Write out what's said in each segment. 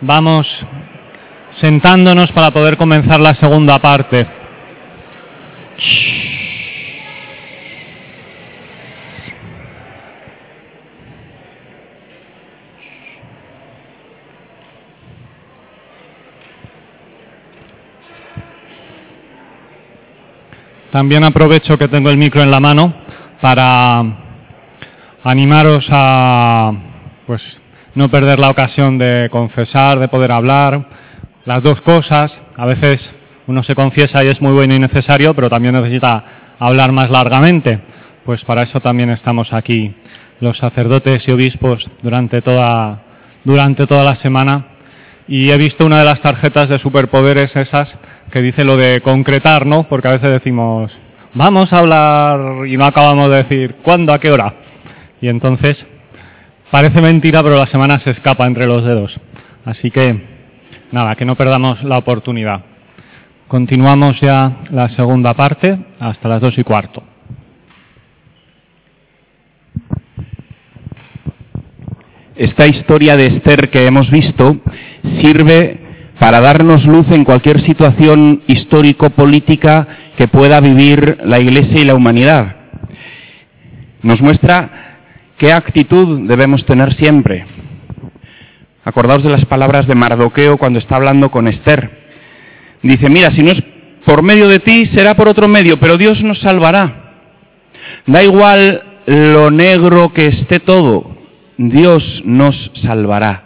vamos sentándonos para poder comenzar la segunda parte. También aprovecho que tengo el micro en la mano para animaros a pues no perder la ocasión de confesar, de poder hablar, las dos cosas. A veces uno se confiesa y es muy bueno y necesario, pero también necesita hablar más largamente. Pues para eso también estamos aquí los sacerdotes y obispos durante toda durante toda la semana y he visto una de las tarjetas de superpoderes esas que dice lo de concretar, ¿no? Porque a veces decimos, vamos a hablar y no acabamos de decir cuándo, a qué hora. Y entonces parece mentira, pero la semana se escapa entre los dedos. Así que, nada, que no perdamos la oportunidad. Continuamos ya la segunda parte hasta las dos y cuarto. Esta historia de Esther que hemos visto sirve para darnos luz en cualquier situación histórico-política que pueda vivir la Iglesia y la humanidad. Nos muestra qué actitud debemos tener siempre. Acordaos de las palabras de Mardoqueo cuando está hablando con Esther. Dice, mira, si no es por medio de ti, será por otro medio, pero Dios nos salvará. Da igual lo negro que esté todo, Dios nos salvará.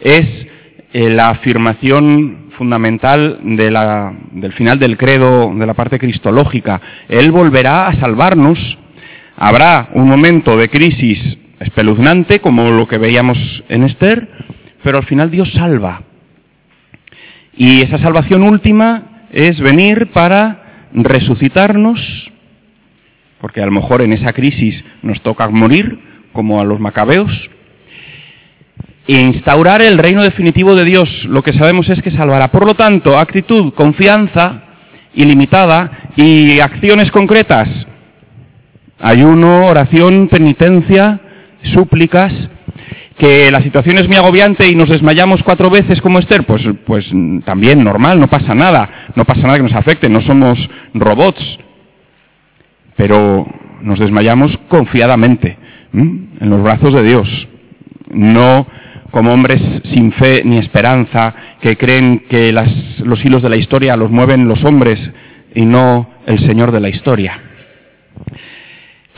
Es eh, la afirmación fundamental del final del credo, de la parte cristológica. Él volverá a salvarnos. Habrá un momento de crisis espeluznante, como lo que veíamos en Esther, pero al final Dios salva. Y esa salvación última es venir para resucitarnos, porque a lo mejor en esa crisis nos toca morir, como a los macabeos, e instaurar el reino definitivo de Dios. Lo que sabemos es que salvará. Por lo tanto, actitud, confianza ilimitada y acciones concretas. Ayuno, oración, penitencia, súplicas. Que la situación es muy agobiante y nos desmayamos cuatro veces como Esther, pues, pues también normal, no pasa nada. No pasa nada que nos afecte, no somos robots. Pero nos desmayamos confiadamente en los brazos de Dios, no como hombres sin fe ni esperanza, que creen que los hilos de la historia los mueven los hombres y no el Señor de la historia.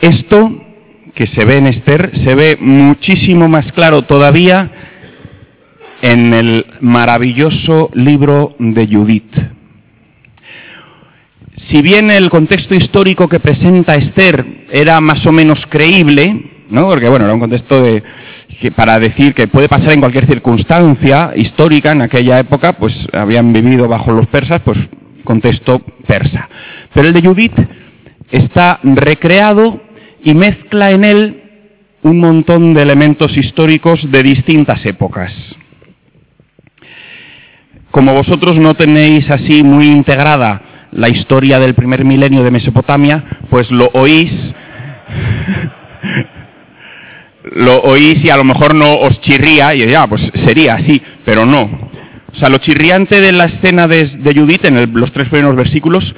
Esto que se ve en Esther se ve muchísimo más claro todavía en el maravilloso libro de Judith. Si bien el contexto histórico que presenta Esther era más o menos creíble, ¿no? Porque bueno, era un contexto de, que para decir que puede pasar en cualquier circunstancia histórica en aquella época, pues habían vivido bajo los persas, pues contexto persa. Pero el de Judith está recreado y mezcla en él un montón de elementos históricos de distintas épocas. Como vosotros no tenéis así muy integrada la historia del primer milenio de Mesopotamia, pues lo oís lo oís y a lo mejor no os chirría, y ya, pues sería así, pero no. O sea, lo chirriante de la escena de, Judith, en los tres primeros versículos,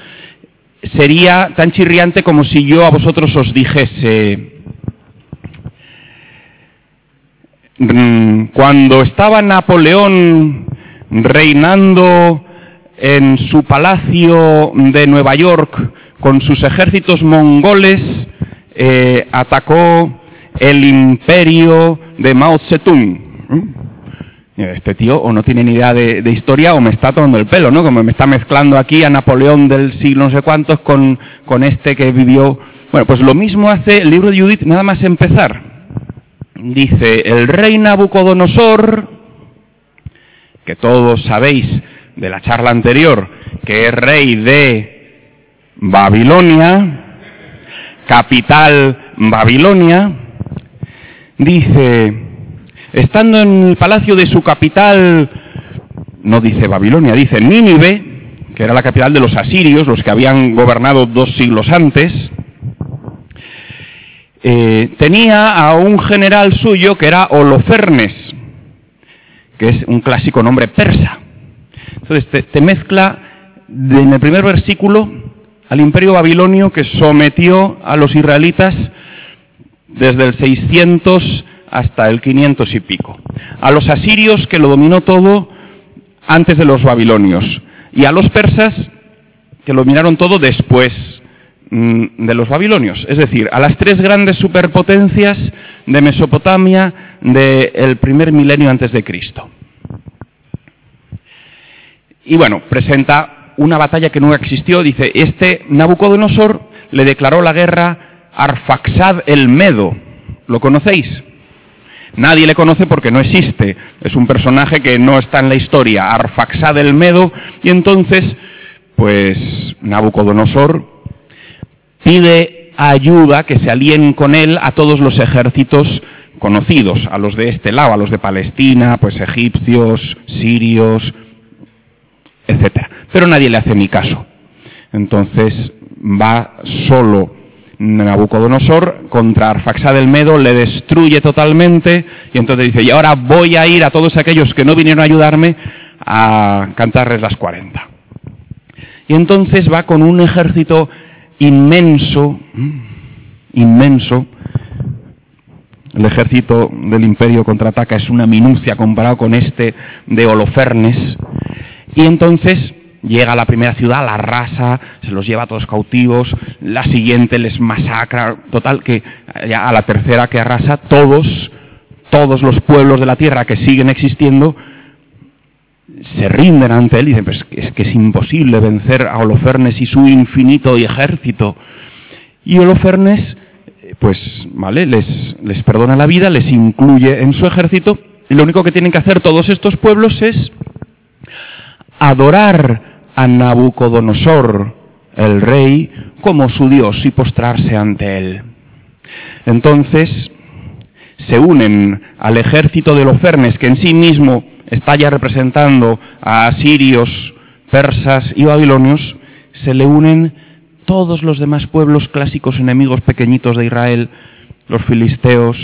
sería tan chirriante como si yo a vosotros os dijese, mm, cuando estaba Napoleón reinando en su palacio de Nueva York con sus ejércitos mongoles, eh, atacó el imperio de Mao Zedong. Este tío o no tiene ni idea de, historia o me está tomando el pelo, ¿no? Como me está mezclando aquí a Napoleón del siglo no sé cuántos con, con este que vivió. Bueno, pues lo mismo hace el libro de Judith nada más empezar. Dice, el rey Nabucodonosor, que todos sabéis de la charla anterior, que es rey de Babilonia, capital Babilonia, dice, estando en el palacio de su capital, no dice Babilonia, dice Nínive, que era la capital de los asirios, los que habían gobernado dos siglos antes, eh, tenía a un general suyo que era Holofernes, que es un clásico nombre persa. Entonces te, mezcla en el primer versículo al imperio babilonio que sometió a los israelitas desde el 600 hasta el 500 y pico. A los asirios que lo dominó todo antes de los babilonios. Y a los persas que lo dominaron todo después mm, de los babilonios. Es decir, a las tres grandes superpotencias de Mesopotamia del primer milenio antes de Cristo. Y bueno, presenta una batalla que nunca existió. Dice, este Nabucodonosor le declaró la guerra Arfaxad el Medo. ¿Lo conocéis? Nadie le conoce porque no existe. Es un personaje que no está en la historia. Arfaxad el Medo. Y entonces, pues Nabucodonosor pide ayuda que se alíen con él a todos los ejércitos conocidos, a los de este lado, a los de Palestina, pues egipcios, sirios, etcétera. Pero nadie le hace ni caso. Entonces va solo Nabucodonosor contra Arfaxad del Medo, le destruye totalmente y entonces dice, y ahora voy a ir a todos aquellos que no vinieron a ayudarme a cantarles las 40. Y entonces va con un ejército inmenso, inmenso. El ejército del imperio contraataca es una minucia comparado con este de Holofernes. Y entonces llega a la primera ciudad, la arrasa, se los lleva a todos cautivos, la siguiente les masacra, total, que a la tercera que arrasa, todos, todos los pueblos de la tierra que siguen existiendo, se rinden ante él y dicen, pues es que es imposible vencer a Holofernes y su infinito ejército. Y Holofernes, pues, vale, les, les perdona la vida, les incluye en su ejército, y lo único que tienen que hacer todos estos pueblos es adorar a Nabucodonosor, el rey, como su Dios y postrarse ante él. Entonces se unen al ejército de Lofernes, que en sí mismo está ya representando a asirios, persas y babilonios, se le unen todos los demás pueblos clásicos enemigos pequeñitos de Israel, los filisteos,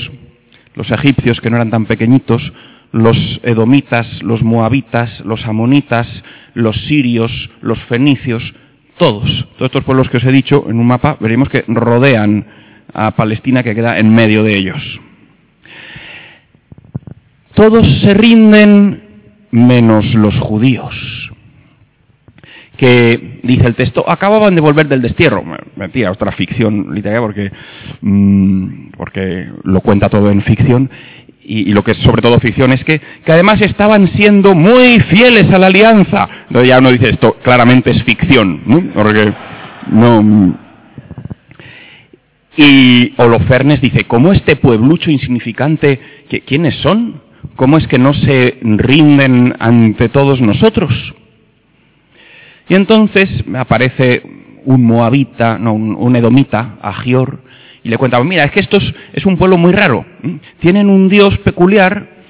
los egipcios que no eran tan pequeñitos, los edomitas, los moabitas, los amonitas, los sirios, los fenicios, todos, todos estos pueblos que os he dicho en un mapa, veremos que rodean a Palestina que queda en medio de ellos. Todos se rinden menos los judíos, que, dice el texto, acababan de volver del destierro. Mentira, otra ficción literaria porque, mm, porque lo cuenta todo en ficción y, lo que es sobre todo ficción es que, que, además estaban siendo muy fieles a la alianza. Entonces ya uno dice esto claramente es ficción, ¿no? No. Y Holofernes dice, ¿cómo este pueblucho insignificante, ¿quiénes son? ¿Cómo es que no se rinden ante todos nosotros? Y entonces aparece un moabita, no, un, un edomita, Agior, y le cuenta, mira, es que esto es, un pueblo muy raro, tienen un dios peculiar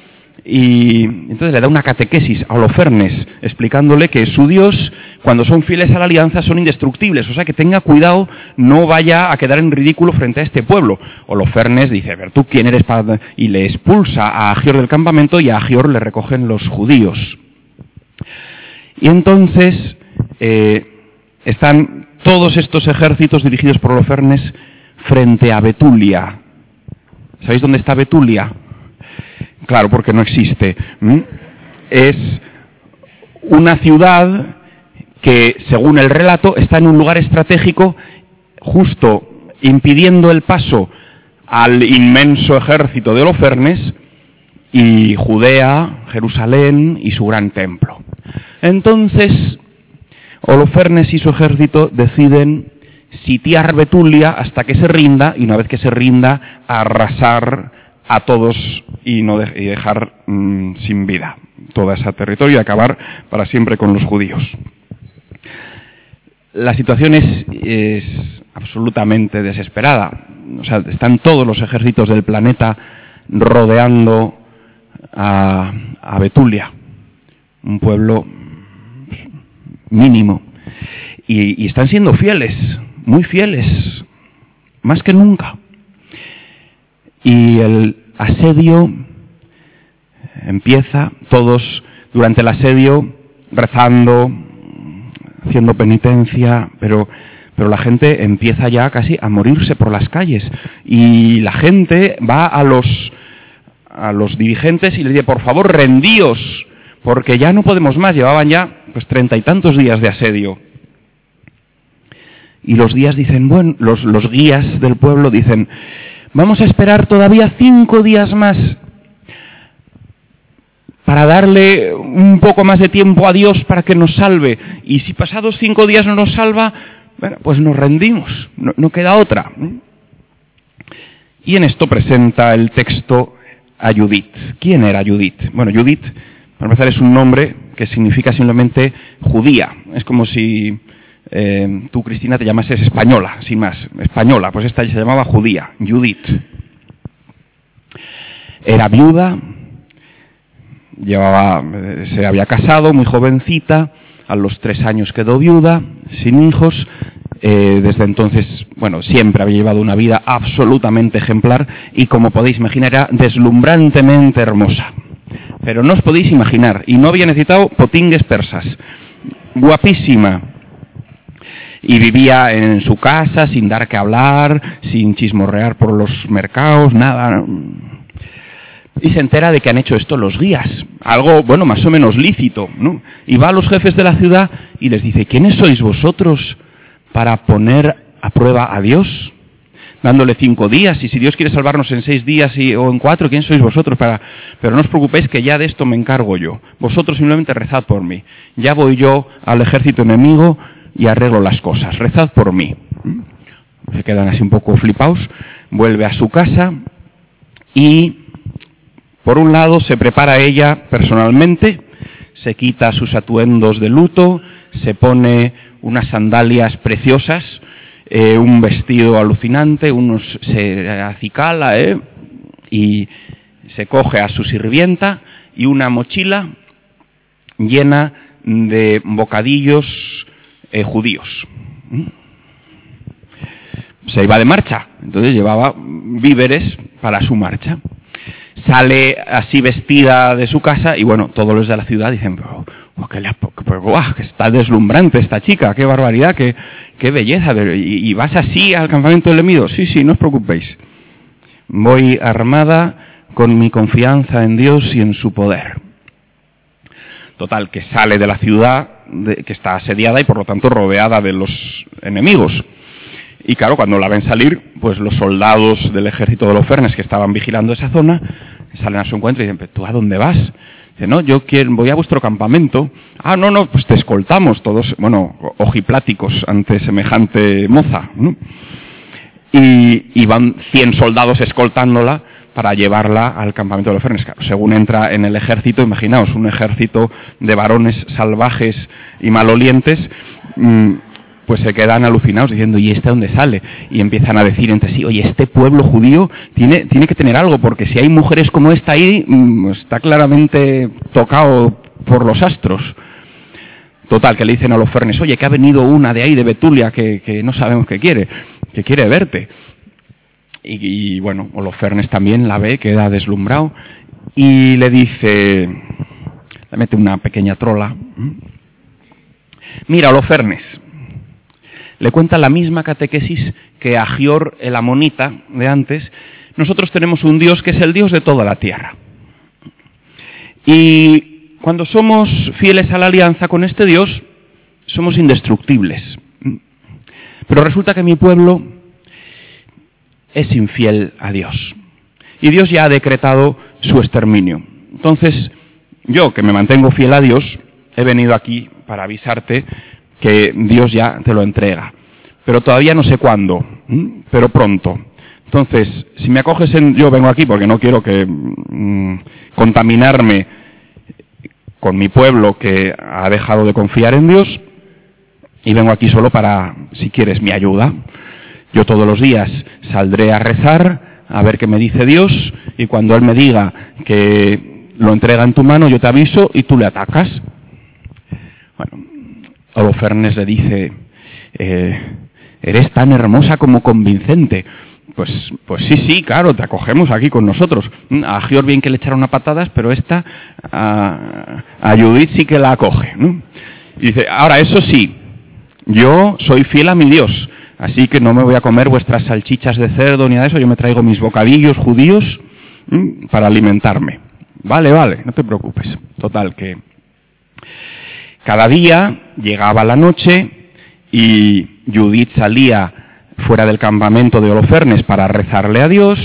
y entonces le da una catequesis a Holofernes explicándole que su dios, cuando son fieles a la alianza, son indestructibles, o sea que tenga cuidado, no vaya a quedar en ridículo frente a este pueblo. Holofernes dice, a ver, ¿tú quién eres para...? y le expulsa a Agior del campamento y a Agior le recogen los judíos. Y entonces eh, están todos estos ejércitos dirigidos por Holofernes frente a Betulia. ¿Sabéis dónde está Betulia? Claro, porque no existe. Es una ciudad que, según el relato, está en un lugar estratégico justo impidiendo el paso al inmenso ejército de Holofernes y Judea, Jerusalén y su gran templo. Entonces, Holofernes y su ejército deciden sitiar Betulia hasta que se rinda y una vez que se rinda arrasar a todos y, no dejar mm, sin vida todo ese territorio y acabar para siempre con los judíos. La situación es, absolutamente desesperada. O sea, están todos los ejércitos del planeta rodeando a, a Betulia, un pueblo mínimo. y, están siendo fieles muy fieles, más que nunca. Y el asedio empieza todos durante el asedio rezando, haciendo penitencia, pero, pero la gente empieza ya casi a morirse por las calles. Y la gente va a los, a los dirigentes y les dice, por favor, rendíos, porque ya no podemos más. Llevaban ya pues treinta y tantos días de asedio. Y los días dicen, bueno, los, guías del pueblo dicen, vamos a esperar todavía cinco días más para darle un poco más de tiempo a Dios para que nos salve. Y si pasados cinco días no nos salva, bueno, pues nos rendimos, no, queda otra. Y en esto presenta el texto a Judith. ¿Quién era Judith? Bueno, Judith, para empezar, es un nombre que significa simplemente judía. Es como si eh, tú, Cristina, te llamases española, sin más. Española, pues esta se llamaba judía, Judith. Era viuda, llevaba, eh, se había casado muy jovencita, a los tres años quedó viuda, sin hijos, eh, desde entonces, bueno, siempre había llevado una vida absolutamente ejemplar y como podéis imaginar era deslumbrantemente hermosa. Pero no os podéis imaginar, y no había necesitado potingues persas. Guapísima, y vivía en su casa sin dar que hablar, sin chismorrear por los mercados, nada y se entera de que han hecho esto los guías, algo, bueno, más o menos lícito. Y va a los jefes de la ciudad y les dice, ¿quiénes sois vosotros para poner a prueba a Dios? Dándole cinco días, y si Dios quiere salvarnos en seis días o en cuatro, ¿quién sois vosotros para...? Pero no os preocupéis que ya de esto me encargo yo. Vosotros simplemente rezad por mí. Ya voy yo al ejército enemigo y arreglo las cosas. Rezad por mí. Se quedan así un poco flipados. Vuelve a su casa y por un lado, se prepara ella personalmente, se quita sus atuendos de luto, se pone unas sandalias preciosas, eh, un vestido alucinante, unos, se acicala ¿eh? y se coge a su sirvienta y una mochila llena de bocadillos eh, judíos. Se iba de marcha, entonces llevaba víveres para su marcha sale así vestida de su casa y bueno, todos los de la ciudad dicen, pero, oh, que, está deslumbrante esta chica, qué barbaridad, qué, qué belleza. ¿Y, vas así al campamento del enemigo? Sí, sí, no os preocupéis. Voy armada con mi confianza en Dios y en su poder. Total, que sale de la ciudad que está asediada y por lo tanto rodeada de los enemigos. Y claro, cuando la ven salir, pues los soldados del ejército de los Fernes que estaban vigilando esa zona salen a su encuentro y dicen, ¿tú a dónde vas? Dice, no, yo quiero, voy a vuestro campamento. Ah, no, no, pues te escoltamos todos, bueno, ojipláticos ante semejante moza. Y, van 100 soldados escoltándola para llevarla al campamento de los Fernes. según entra en el ejército, imaginaos, un ejército de varones salvajes y malolientes, mm, pues se quedan alucinados diciendo, ¿y este dónde sale? Y empiezan a decir entre sí, oye, este pueblo judío tiene, tiene que tener algo, porque si hay mujeres como esta ahí, mm, está claramente tocado por los astros. Total, que le dicen a los fernes, oye, que ha venido una de ahí, de Betulia, que, no sabemos qué quiere, que quiere verte. Y, bueno, Holofernes también la ve, queda deslumbrado, y le dice, le mete una pequeña trola, mira, Holofernes, le cuenta la misma catequesis que a Gior el amonita de antes. Nosotros tenemos un Dios que es el Dios de toda la tierra. Y cuando somos fieles a la alianza con este Dios, somos indestructibles. Pero resulta que mi pueblo es infiel a Dios. Y Dios ya ha decretado su exterminio. Entonces, yo que me mantengo fiel a Dios, he venido aquí para avisarte que Dios ya te lo entrega. Pero todavía no sé cuándo, pero pronto. Entonces, si me acoges en... Yo vengo aquí porque no quiero que mm, contaminarme con mi pueblo que ha dejado de confiar en Dios y vengo aquí solo para, si quieres, mi ayuda. Yo todos los días saldré a rezar, a ver qué me dice Dios y cuando Él me diga que lo entrega en tu mano, yo te aviso y tú le atacas. Bueno, Holofernes le dice, eh, eres tan hermosa como convincente, pues, pues sí, sí, claro, te acogemos aquí con nosotros. Mm, a Gior bien que le echaron una patadas, pero esta a, a sí que la acoge. Y dice, ahora eso sí, yo soy fiel a mi Dios, así que no me voy a comer vuestras salchichas de cerdo ni nada de eso, yo me traigo mis bocadillos judíos para alimentarme. Vale, vale, no te preocupes. Total, que cada día llegaba la noche y Judith salía fuera del campamento de Holofernes para rezarle a Dios,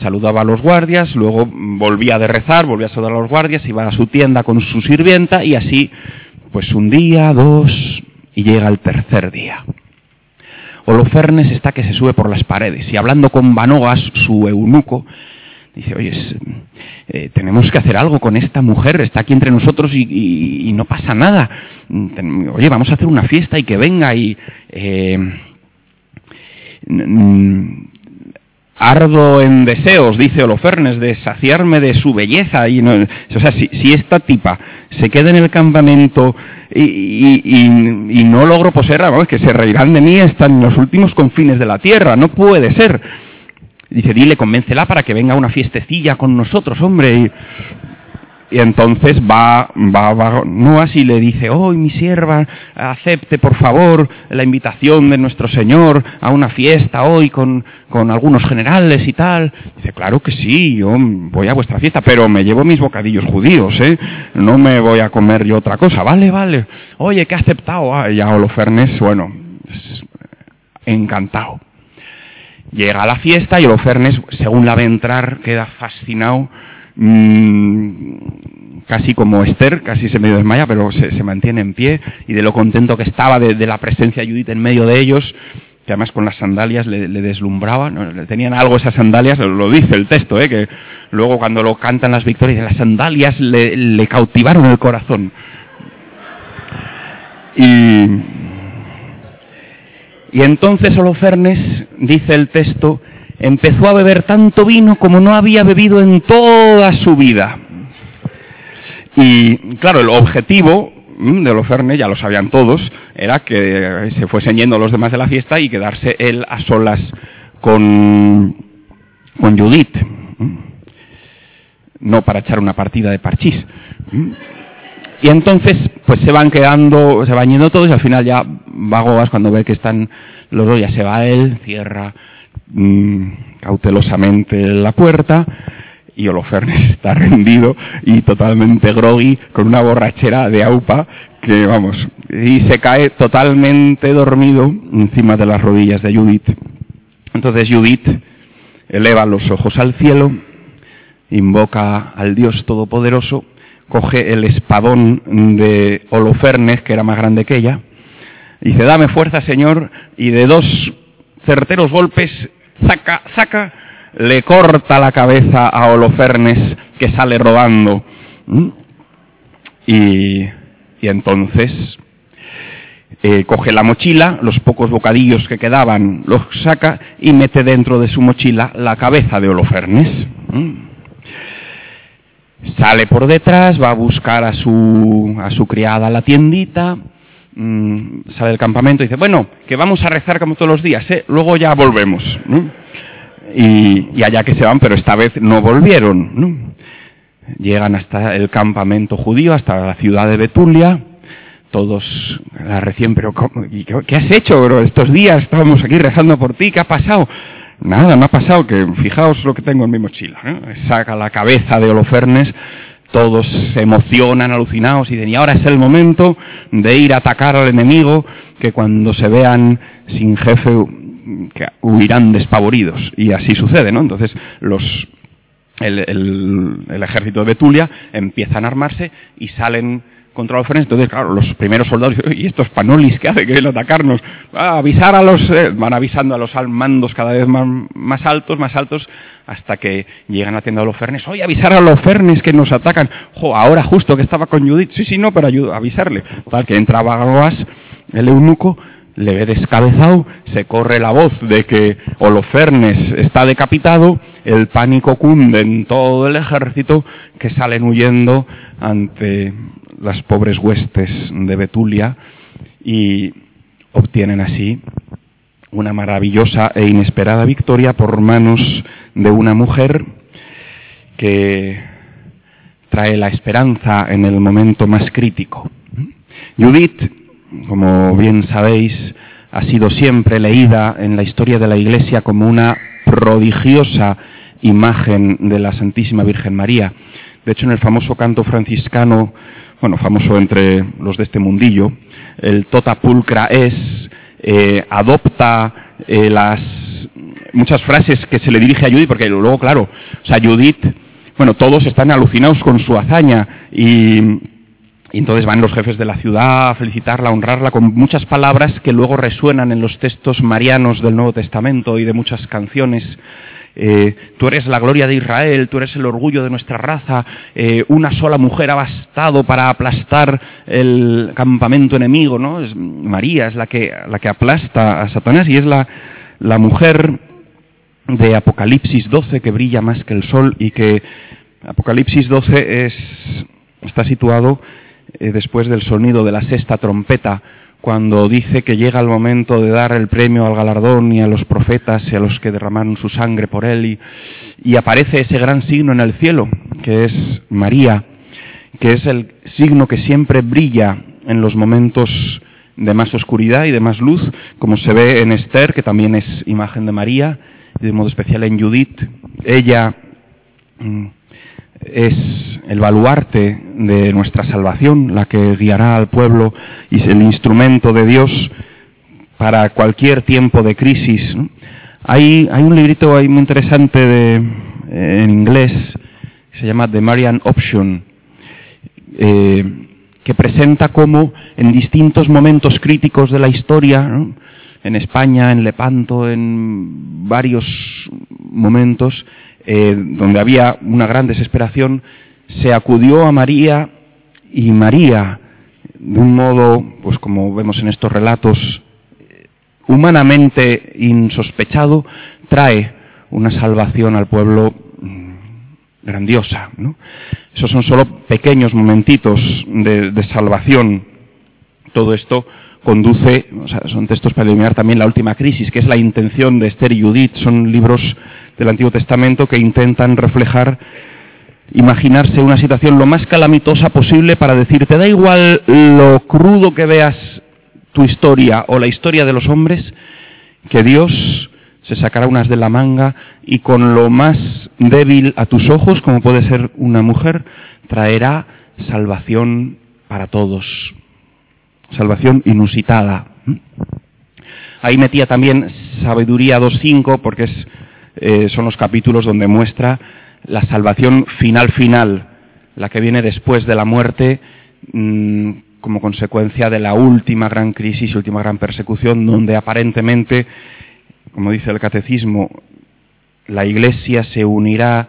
saludaba a los guardias, luego volvía de rezar, volvía a saludar a los guardias, iba a su tienda con su sirvienta y así, pues un día, dos, y llega el tercer día. Holofernes está que se sube por las paredes y hablando con Banogas, su eunuco, dice, oye, eh, tenemos que hacer algo con esta mujer, está aquí entre nosotros y, no pasa nada. Oye, vamos a hacer una fiesta y que venga y... Eh, ardo en deseos, dice Holofernes, de saciarme de su belleza. Y no, o sea, si, esta tipa se queda en el campamento y, no logro poseerla, vamos, que se reirán de mí, están en los últimos confines de la tierra, no puede ser. Dice, dile, convéncela para que venga una fiestecilla con nosotros, hombre. Y, y entonces va, va, va Noas y le dice, oh, mi sierva, acepte por favor la invitación de nuestro Señor a una fiesta hoy con, algunos generales y tal. Dice, claro que sí, yo voy a vuestra fiesta, pero me llevo mis bocadillos judíos, ¿eh? No me voy a comer yo otra cosa. Vale, vale. Oye, que ha aceptado. Ah, ya Holofernes, bueno, encantado. Llega a la fiesta y Holofernes, según la ve entrar, queda fascinado Mm, casi como Esther, casi se medio desmaya, pero se, mantiene en pie y de lo contento que estaba de, la presencia de Judith en medio de ellos, que además con las sandalias le, deslumbraban, tenían algo esas sandalias, lo dice el texto, ¿eh? que luego cuando lo cantan las victorias, las sandalias le, cautivaron el corazón. Y, y entonces Holofernes, dice el texto, empezó a beber tanto vino como no había bebido en toda su vida. Y claro, el objetivo mm, de Holofernes, ya lo sabían todos, era que se fuesen yendo los demás de la fiesta y quedarse él a solas con, con Judith. Mm. No para echar una partida de parchís. Mm. Y entonces, pues se van quedando, se van yendo todos y al final ya Vagoas, cuando ve que están los dos, ya se va él, cierra Mm, cautelosamente la puerta y Holofernes está rendido y totalmente groggy con una borrachera de aupa que vamos y se cae totalmente dormido encima de las rodillas de Judith. Entonces Judith eleva los ojos al cielo, invoca al Dios Todopoderoso, coge el espadón de Holofernes, que era más grande que ella, y dice, dame fuerza, Señor, y de dos certeros golpes saca, saca, le corta la cabeza a Holofernes que sale rodando. ¿Mm? Y, entonces eh, coge la mochila, los pocos bocadillos que quedaban los saca y mete dentro de su mochila la cabeza de Holofernes. ¿Mm? Sale por detrás, va a buscar a su, a su criada a la tiendita, Mm, sale del campamento y dice, bueno, que vamos a rezar como todos los días, ¿eh? luego ya volvemos. Y, allá que se van, pero esta vez no volvieron. Llegan hasta el campamento judío, hasta la ciudad de Betulia, todos la recién, pero ¿qué, has hecho, bro? Estos días estábamos aquí rezando por ti, ¿qué ha pasado? Nada, no ha pasado, que fijaos lo que tengo en mi mochila. Saca la cabeza de Holofernes, todos se emocionan, alucinados, y dicen, y ahora es el momento de ir a atacar al enemigo, que cuando se vean sin jefe que huirán despavoridos. Y así sucede, ¿no? Entonces los, el, ejército de Betulia empiezan a armarse y salen contra los frenes. Entonces, claro, los primeros soldados, ¿y estos panolis qué hacen? Que vienen atacarnos. a avisar a los, eh", van avisando a los mandos cada vez más, altos, más altos, hasta que llegan a la tienda de los fernes. Oye, avisar a los fernes que nos atacan. Jo, ahora justo que estaba con Judith. Sí, sí, no, pero ayuda, avisarle. Tal que entra Bagoas, el eunuco, le ve descabezado, se corre la voz de que Holofernes está decapitado, el pánico cunde en todo el ejército que salen huyendo ante las pobres huestes de Betulia y obtienen así una maravillosa e inesperada victoria por manos de una mujer que trae la esperanza en el momento más crítico. Judith, como bien sabéis, ha sido siempre leída en la historia de la Iglesia como una prodigiosa imagen de la Santísima Virgen María. De hecho, en el famoso canto franciscano, bueno, famoso entre los de este mundillo, el Tota Pulcra es, eh, adopta eh, las muchas frases que se le dirige a Judith, porque luego, claro, o sea, Judith, bueno, todos están alucinados con su hazaña y, entonces van los jefes de la ciudad a felicitarla, a honrarla con muchas palabras que luego resuenan en los textos marianos del Nuevo Testamento y de muchas canciones. Eh, tú eres la gloria de Israel, tú eres el orgullo de nuestra raza, eh, una sola mujer ha bastado para aplastar el campamento enemigo, ¿no? Es, María es la que, la que aplasta a Satanás y es la, la mujer de Apocalipsis 12 que brilla más que el sol y que Apocalipsis 12 es, está situado eh, después del sonido de la sexta trompeta, cuando dice que llega el momento de dar el premio al galardón y a los profetas y a los que derramaron su sangre por él, y, y aparece ese gran signo en el cielo, que es María, que es el signo que siempre brilla en los momentos de más oscuridad y de más luz, como se ve en Esther, que también es imagen de María, de modo especial en Judith. Ella mm, es el baluarte de nuestra salvación, la que guiará al pueblo y es el instrumento de Dios para cualquier tiempo de crisis. Hay, hay un librito ahí muy interesante de, en inglés que se llama The Marian Option, eh, que presenta cómo en distintos momentos críticos de la historia, en España, en Lepanto, en varios momentos, eh, donde había una gran desesperación, se acudió a María y María, de un modo, pues como vemos en estos relatos, humanamente insospechado, trae una salvación al pueblo mm, grandiosa. ¿no? Esos son solo pequeños momentitos de, de salvación. Todo esto conduce, o sea, son textos para iluminar también la última crisis, que es la intención de Esther y Judith. Son libros del Antiguo Testamento que intentan reflejar, imaginarse una situación lo más calamitosa posible para decir, te da igual lo crudo que veas tu historia o la historia de los hombres, que Dios se sacará unas de la manga y con lo más débil a tus ojos, como puede ser una mujer, traerá salvación para todos. Salvación inusitada. Ahí metía también Sabiduría 2.5 porque eh, son los capítulos donde muestra la salvación final final, la que viene después de la muerte mm, como consecuencia de la última gran crisis, última gran persecución, donde aparentemente, como dice el catecismo, la Iglesia se unirá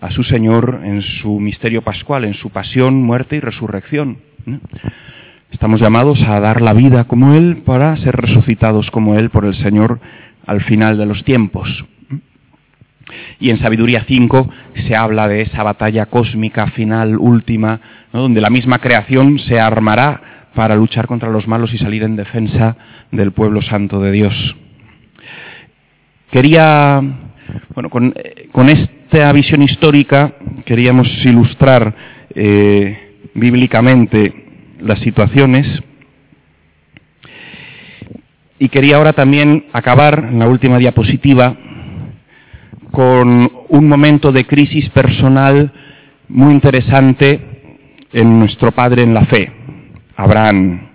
a su Señor en su misterio pascual, en su pasión, muerte y resurrección. Estamos llamados a dar la vida como Él para ser resucitados como Él por el Señor al final de los tiempos. Y en Sabiduría 5 se habla de esa batalla cósmica final, última, donde la misma creación se armará para luchar contra los malos y salir en defensa del pueblo santo de Dios. Quería, bueno, con, esta visión histórica queríamos ilustrar eh, bíblicamente las situaciones y quería ahora también acabar en la última diapositiva con un momento de crisis personal muy interesante en nuestro padre en la fe, Abraham.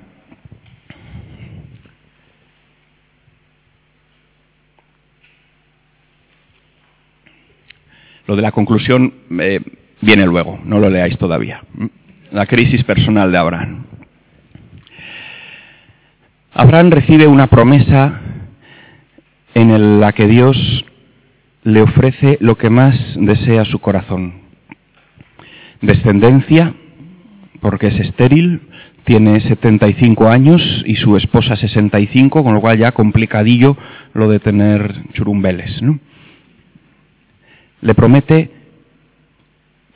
Lo de la conclusión eh, viene luego, no lo leáis todavía. La crisis personal de Abraham. Abraham recibe una promesa en la que Dios le ofrece lo que más desea su corazón. Descendencia, porque es estéril, tiene 75 años y su esposa 65, con lo cual ya complicadillo lo de tener churumbeles. Le promete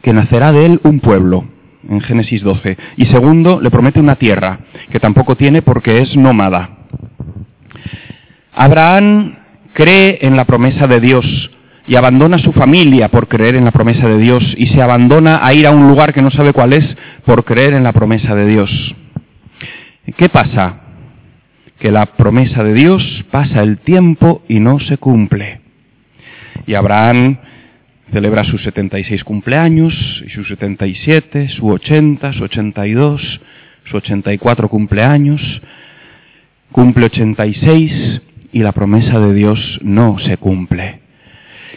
que nacerá de él un pueblo, en Génesis 12. Y segundo, le promete una tierra, que tampoco tiene porque es nómada. Abraham cree en la promesa de Dios y abandona su familia por creer en la promesa de Dios y se abandona a ir a un lugar que no sabe cuál es por creer en la promesa de Dios. ¿Qué pasa? Que la promesa de Dios pasa el tiempo y no se cumple. Y Abraham celebra sus 76 cumpleaños, y sus 77, su 80, su 82, su 84 cumpleaños, cumple 86 y la promesa de Dios no se cumple.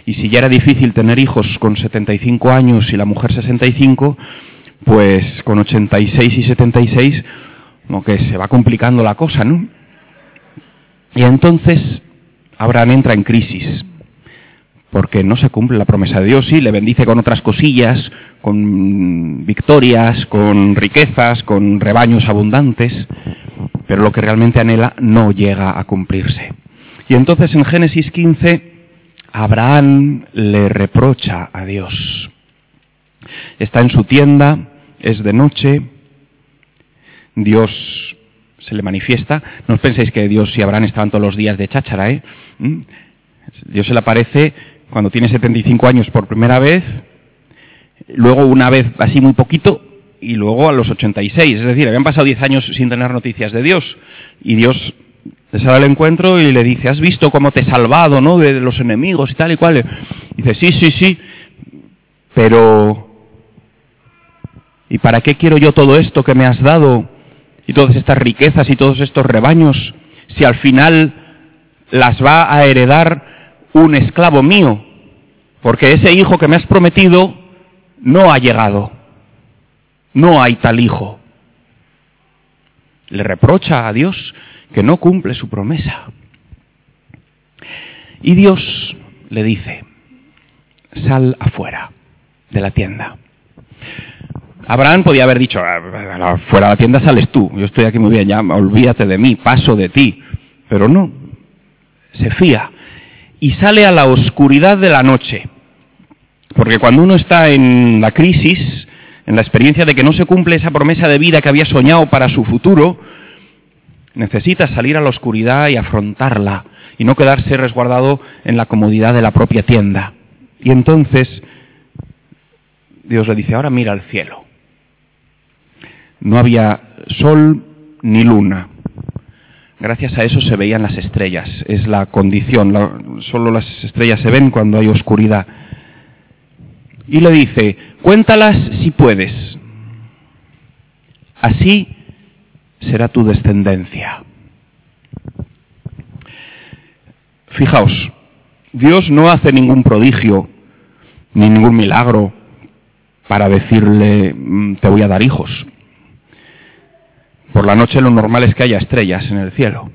Y si ya era difícil tener hijos con 75 años y la mujer 65, pues con 86 y 76, como que se va complicando la cosa, ¿no? Y entonces Abraham entra en crisis, porque no se cumple la promesa de Dios, sí, le bendice con otras cosillas, con victorias, con riquezas, con rebaños abundantes, pero lo que realmente anhela no llega a cumplirse. Y entonces en Génesis 15 Abraham le reprocha a Dios. Está en su tienda, es de noche, Dios se le manifiesta. No os penséis que Dios y Abraham estaban todos los días de cháchara, ¿eh? ¿Mm? Dios se le aparece cuando tiene 75 años por primera vez, luego una vez así muy poquito y luego a los 86. Es decir, habían pasado 10 años sin tener noticias de Dios y Dios le sale al encuentro y le dice, ¿has visto cómo te he salvado, no? De los enemigos y tal y cual. Dice, sí, sí, sí, pero ¿y para qué quiero yo todo esto que me has dado? Y todas estas riquezas y todos estos rebaños, si al final las va a heredar un esclavo mío, porque ese hijo que me has prometido no ha llegado, no hay tal hijo. Le reprocha a Dios que no cumple su promesa. Y Dios le dice, sal afuera de la tienda. Abraham podía haber dicho, ah, fuera de la tienda sales tú, yo estoy aquí muy bien, ya olvídate de mí, paso de ti. Pero no, se fía y sale a la oscuridad de la noche. Porque cuando uno está en la crisis, en la experiencia de que no se cumple esa promesa de vida que había soñado para su futuro, necesita salir a la oscuridad y afrontarla y no quedarse resguardado en la comodidad de la propia tienda. Y entonces Dios le dice, ahora mira al cielo. No había sol ni luna. Gracias a eso se veían las estrellas. Es la condición. solo las estrellas se ven cuando hay oscuridad. Y le dice, cuéntalas si puedes. Así será tu descendencia. Fijaos, Dios no hace ningún prodigio ni ningún milagro para decirle mm, te voy a dar hijos. Por la noche lo normal es que haya estrellas en el cielo.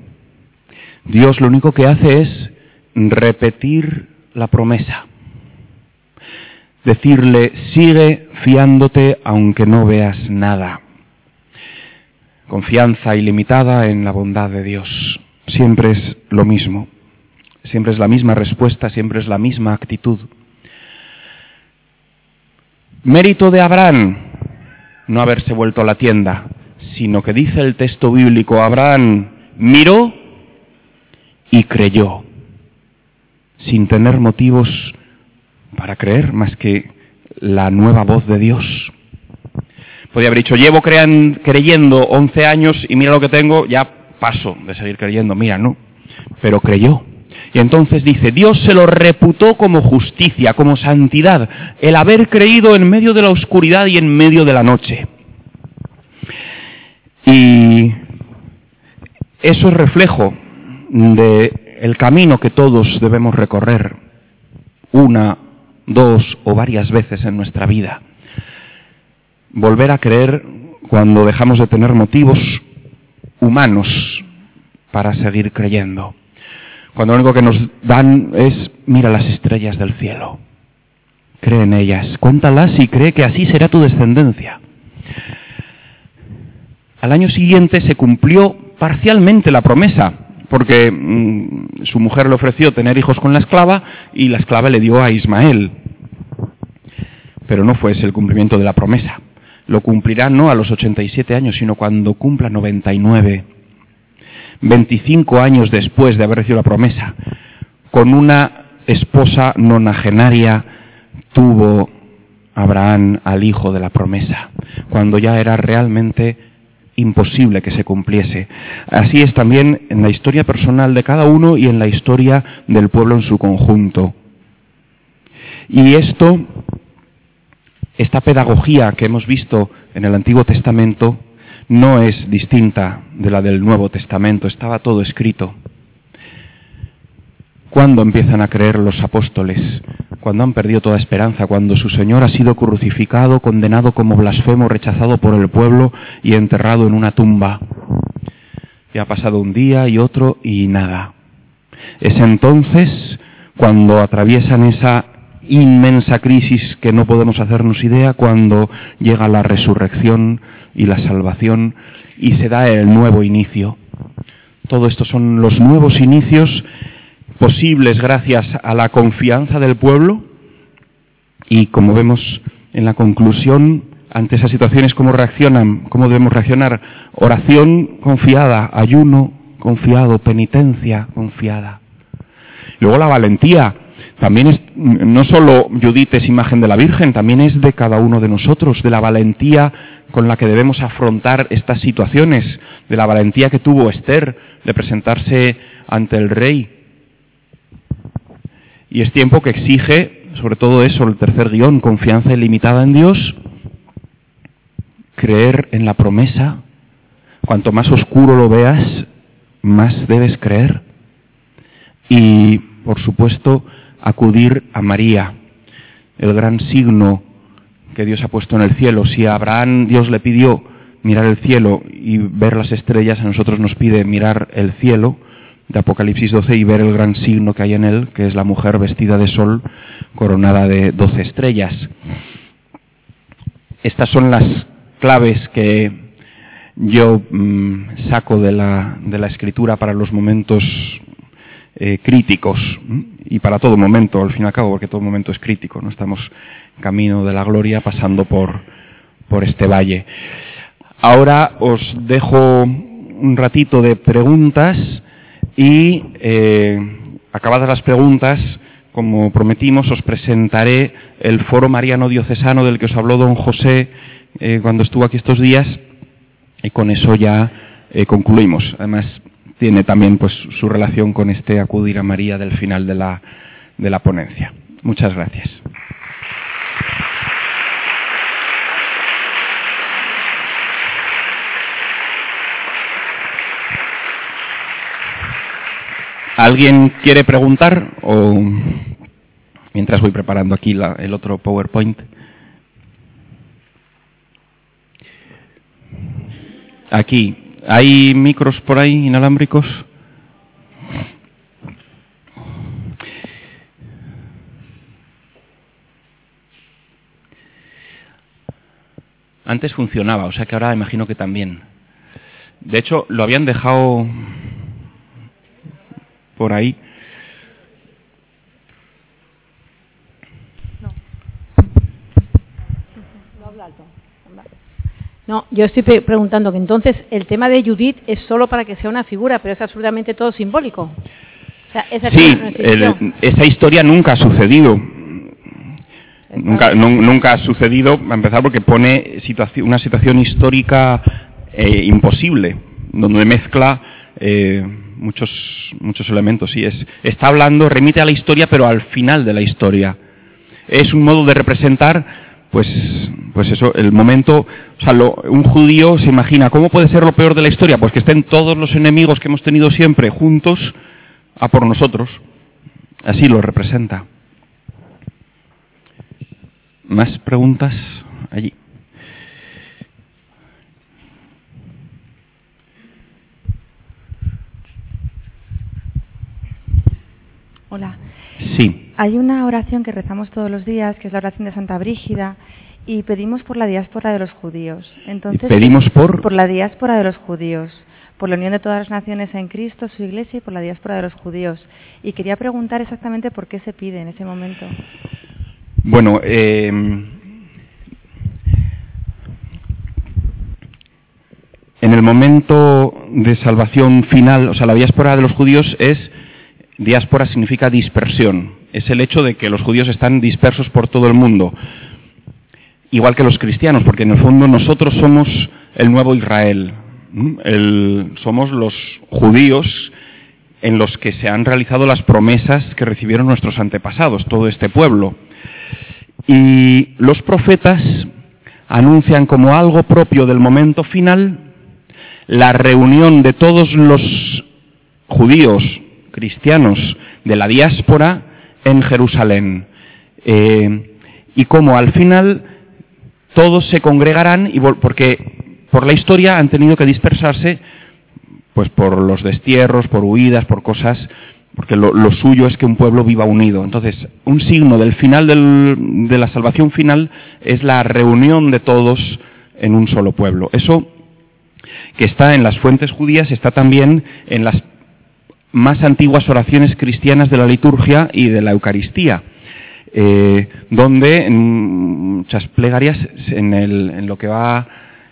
Dios lo único que hace es repetir la promesa. Decirle, sigue fiándote aunque no veas nada confianza ilimitada en la bondad de Dios. Siempre es lo mismo, siempre es la misma respuesta, siempre es la misma actitud. Mérito de Abraham, no haberse vuelto a la tienda, sino que dice el texto bíblico, Abraham miró y creyó, sin tener motivos para creer más que la nueva voz de Dios. Podría haber dicho, llevo creyendo 11 años y mira lo que tengo, ya paso de seguir creyendo, mira, no. Pero creyó. Y entonces dice, Dios se lo reputó como justicia, como santidad, el haber creído en medio de la oscuridad y en medio de la noche. Y eso es reflejo del el camino que todos debemos recorrer una, dos o varias veces en nuestra vida volver a creer cuando dejamos de tener motivos humanos para seguir creyendo. Cuando lo único que nos dan es mira las estrellas del cielo. Cree en ellas, cuéntalas y cree que así será tu descendencia. Al año siguiente se cumplió parcialmente la promesa, porque mm, su mujer le ofreció tener hijos con la esclava y la esclava le dio a Ismael. Pero no fue ese el cumplimiento de la promesa lo cumplirá no a los 87 años, sino cuando cumpla 99. 25 años después de haber recibido la promesa, con una esposa nonagenaria, tuvo Abraham al hijo de la promesa, cuando ya era realmente imposible que se cumpliese. Así es también en la historia personal de cada uno y en la historia del pueblo en su conjunto. Y esto, esta pedagogía que hemos visto en el Antiguo Testamento, no es distinta de la del Nuevo Testamento, estaba todo escrito. ¿Cuándo empiezan a creer los apóstoles? Cuando han perdido toda esperanza, cuando su Señor ha sido crucificado, condenado como blasfemo, rechazado por el pueblo y enterrado en una tumba. Y ha pasado un día y otro y nada. Es entonces cuando atraviesan esa inmensa crisis que no podemos hacernos idea, cuando llega la resurrección y la salvación y se da el nuevo inicio. Todo esto son los nuevos inicios posibles gracias a la confianza del pueblo. Y como vemos en la conclusión ante esas situaciones cómo reaccionan, cómo debemos reaccionar, oración confiada, ayuno confiado, penitencia confiada. Luego la valentía, también es, no solo Judith es imagen de la Virgen, también es de cada uno de nosotros, de la valentía con la que debemos afrontar estas situaciones, de la valentía que tuvo Esther de presentarse ante el rey y es tiempo que exige, sobre todo eso, el tercer guion, confianza ilimitada en Dios, creer en la promesa. Cuanto más oscuro lo veas, más debes creer. Y, por supuesto, acudir a María, el gran signo que Dios ha puesto en el cielo. Si a Abraham Dios le pidió mirar el cielo y ver las estrellas, a nosotros nos pide mirar el cielo de Apocalipsis 12 y ver el gran signo que hay en él, que es la mujer vestida de sol coronada de doce estrellas. Estas son las claves que yo mm, saco de la, de la, escritura para los momentos eh, críticos y para todo momento, al fin y al cabo, porque todo momento es crítico. ¿no? Estamos camino de la gloria pasando por, por este valle. Ahora os dejo un ratito de preguntas y eh, acabadas las preguntas, como prometimos, os presentaré el foro mariano diocesano del que os habló don José eh, cuando estuvo aquí estos días y con eso ya eh, concluimos. Además, tiene también pues su relación con este acudir a María del final de la, de la ponencia. Muchas gracias. ¿Alguien quiere preguntar o mientras voy preparando aquí el otro PowerPoint? Aquí, ¿hay micros por ahí inalámbricos? Antes funcionaba, o sea que ahora imagino que también. De hecho, lo habían dejado por ahí. No, yo estoy preguntando que entonces el tema de Judith es solo para que sea una figura, pero es absolutamente todo simbólico. sí, esa historia nunca ha sucedido. Nunca, nunca ha sucedido, a empezar porque pone una situación histórica eh, imposible, donde mezcla eh, muchos, muchos elementos. Y es, está hablando, remite a la historia, pero al final de la historia. Es un modo de representar, pues, pues eso, el momento. O sea, un judío se imagina, ¿cómo puede ser lo peor de la historia? Pues que estén todos los enemigos que hemos tenido siempre juntos a por nosotros. Así lo representa. ¿Más preguntas allí? Hola. Sí. Hay una oración que rezamos todos los días, que es la oración de Santa Brígida, y pedimos por la diáspora de los judíos. Entonces, ¿Pedimos por? Por la diáspora de los judíos, por la unión de todas las naciones en Cristo, su iglesia, y por la diáspora de los judíos. Y quería preguntar exactamente por qué se pide en ese momento. Bueno, eh, en el momento de salvación final, o sea, la diáspora de los judíos es, diáspora significa dispersión, es el hecho de que los judíos están dispersos por todo el mundo, igual que los cristianos, porque en el fondo nosotros somos el nuevo Israel, somos los judíos en los que se han realizado las promesas que recibieron nuestros antepasados, todo este pueblo. Y los profetas anuncian como algo propio del momento final la reunión de todos los judíos cristianos de la diáspora en Jerusalén. Eh, y como al final todos se congregarán, y porque por la historia han tenido que dispersarse pues por los destierros, por huidas, por cosas, porque lo, suyo es que un pueblo viva unido. Entonces, un signo del final de la salvación final es la reunión de todos en un solo pueblo. Eso que está en las fuentes judías está también en las más antiguas oraciones cristianas de la liturgia y de la Eucaristía. Eh, donde en muchas plegarias, en, lo que va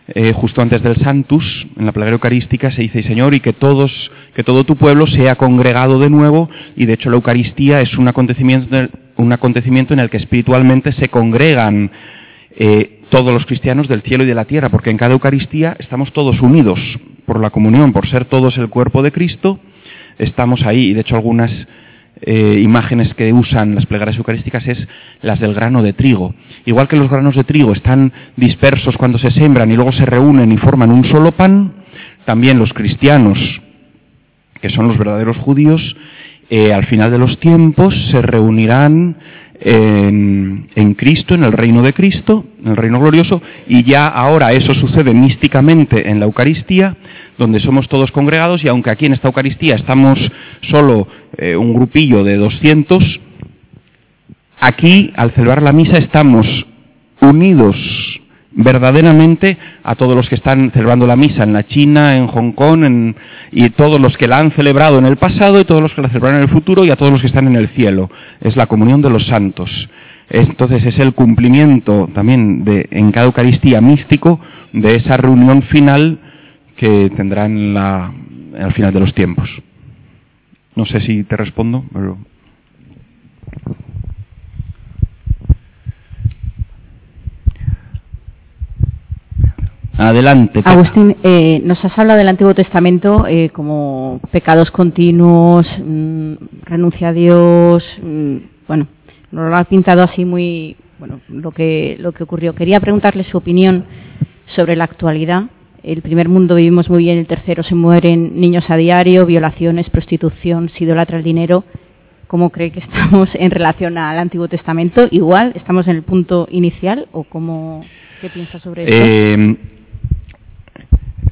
eh, justo antes del Santus, en la plegaria eucarística, se dice, Señor, y que todos, que todo tu pueblo sea congregado de nuevo, y de hecho la Eucaristía es un acontecimiento, un acontecimiento en el que espiritualmente se congregan eh, todos los cristianos del cielo y de la tierra, porque en cada Eucaristía estamos todos unidos por la comunión, por ser todos el cuerpo de Cristo, estamos ahí, y de hecho algunas eh, imágenes que usan las plegarias eucarísticas es las del grano de trigo. Igual que los granos de trigo están dispersos cuando se sembran y luego se reúnen y forman un solo pan, también los cristianos, que son los verdaderos judíos, eh, al final de los tiempos se reunirán en, Cristo, en el reino de Cristo, en el reino glorioso, y ya ahora eso sucede místicamente en la Eucaristía, donde somos todos congregados, y aunque aquí en esta Eucaristía estamos solo eh, un grupillo de 200, aquí al celebrar la misa estamos unidos verdaderamente a todos los que están celebrando la misa en la China, en Hong Kong, y todos los que la han celebrado en el pasado y todos los que la celebran en el futuro y a todos los que están en el cielo. Es la comunión de los santos. Entonces es el cumplimiento también de, en cada Eucaristía místico de esa reunión final que tendrán la, al final de los tiempos. No sé si te respondo, pero... Adelante. Agustín, eh, nos has hablado del Antiguo Testamento eh, como pecados continuos, mm, renuncia a Dios, mm, bueno, nos lo ha pintado así muy, bueno, lo que, lo que ocurrió. Quería preguntarle su opinión sobre la actualidad. El primer mundo vivimos muy bien, el tercero se mueren niños a diario, violaciones, prostitución, se idolatra el dinero. ¿Cómo cree que estamos en relación al Antiguo Testamento? ¿Igual? ¿Estamos en el punto inicial o cómo, qué piensa sobre eso? Eh,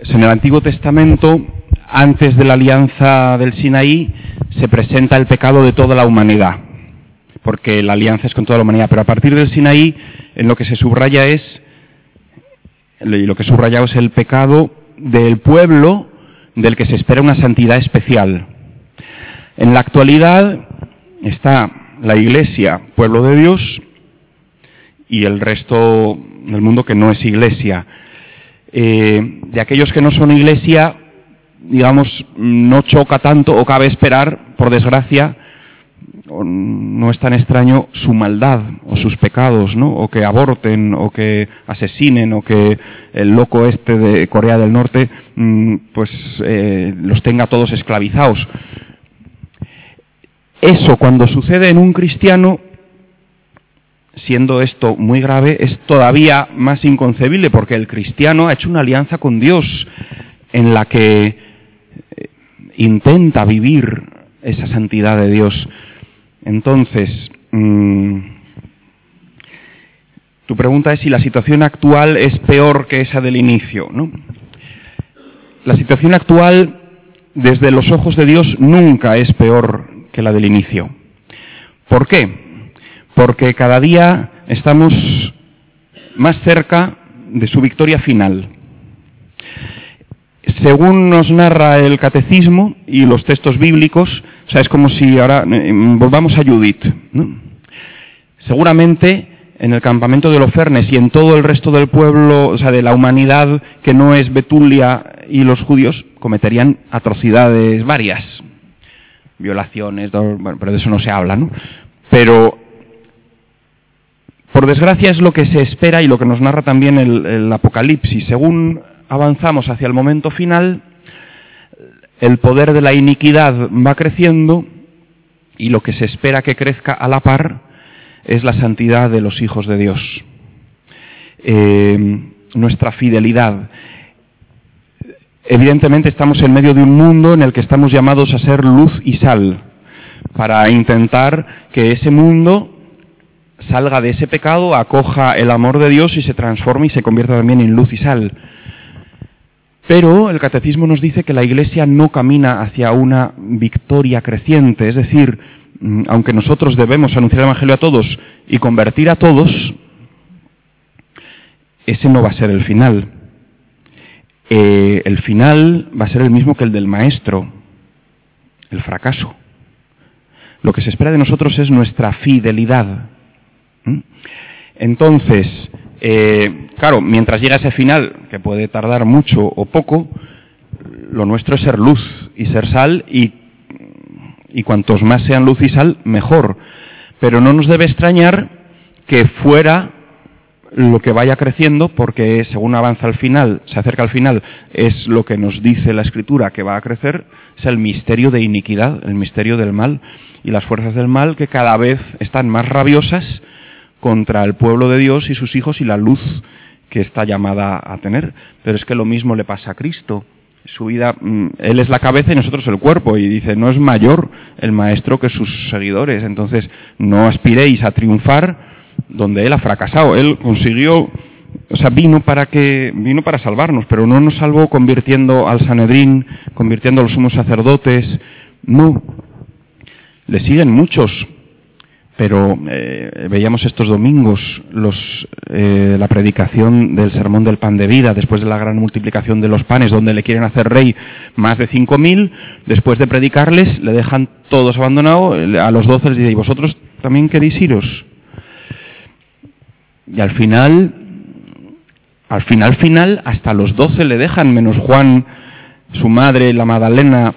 en el Antiguo Testamento, antes de la alianza del Sinaí, se presenta el pecado de toda la humanidad, porque la alianza es con toda la humanidad, pero a partir del Sinaí, en lo que se subraya es, y lo que subrayado es el pecado del pueblo del que se espera una santidad especial. En la actualidad está la Iglesia, pueblo de Dios, y el resto del mundo que no es Iglesia. Eh, de aquellos que no son iglesia, digamos, no choca tanto o cabe esperar, por desgracia, no es tan extraño su maldad o sus pecados, ¿no? O que aborten, o que asesinen, o que el loco este de Corea del Norte, mm, pues eh, los tenga todos esclavizados. Eso cuando sucede en un cristiano siendo esto muy grave, es todavía más inconcebible porque el cristiano ha hecho una alianza con Dios en la que eh, intenta vivir esa santidad de Dios. Entonces, mm, tu pregunta es si la situación actual es peor que esa del inicio. ¿no? La situación actual, desde los ojos de Dios, nunca es peor que la del inicio. ¿Por qué? porque cada día estamos más cerca de su victoria final. Según nos narra el catecismo y los textos bíblicos, o sea, es como si ahora eh, volvamos a Judith. Seguramente en el campamento de Lofernes y en todo el resto del pueblo, o sea, de la humanidad que no es Betulia y los judíos cometerían atrocidades varias, violaciones, bueno, pero de eso no se habla, ¿no? Pero por desgracia es lo que se espera y lo que nos narra también el, Apocalipsis. Según avanzamos hacia el momento final, el poder de la iniquidad va creciendo y lo que se espera que crezca a la par es la santidad de los hijos de Dios. Eh, nuestra fidelidad. Evidentemente estamos en medio de un mundo en el que estamos llamados a ser luz y sal, para intentar que ese mundo salga de ese pecado, acoja el amor de Dios y se transforme y se convierta también en luz y sal. Pero el catecismo nos dice que la Iglesia no camina hacia una victoria creciente, es decir, mm, aunque nosotros debemos anunciar el Evangelio a todos y convertir a todos, ese no va a ser el final. Eh, el final va a ser el mismo que el del maestro, el fracaso. Lo que se espera de nosotros es nuestra fidelidad. Entonces, eh, claro, mientras llega ese final, que puede tardar mucho o poco, lo nuestro es ser luz y ser sal y, y cuantos más sean luz y sal, mejor. Pero no nos debe extrañar que fuera lo que vaya creciendo, porque según avanza al final, se acerca al final, es lo que nos dice la escritura que va a crecer, es el misterio de iniquidad, el misterio del mal y las fuerzas del mal que cada vez están más rabiosas contra el pueblo de Dios y sus hijos y la luz que está llamada a tener. Pero es que lo mismo le pasa a Cristo. Su vida, mm, Él es la cabeza y nosotros el cuerpo. Y dice, no es mayor el maestro que sus seguidores. Entonces, no aspiréis a triunfar donde Él ha fracasado. Él consiguió, o sea, vino para que, vino para salvarnos, pero no nos salvó convirtiendo al Sanedrín, convirtiendo a los sumos sacerdotes. No. Le siguen muchos, pero eh, veíamos estos domingos eh, la predicación del sermón del pan de vida, después de la gran multiplicación de los panes, donde le quieren hacer rey más de cinco mil, después de predicarles, le dejan todos abandonados, a los doce les dice, ¿y vosotros también queréis iros? Y al final, al final, final, hasta los doce le dejan, menos Juan, su madre, la Magdalena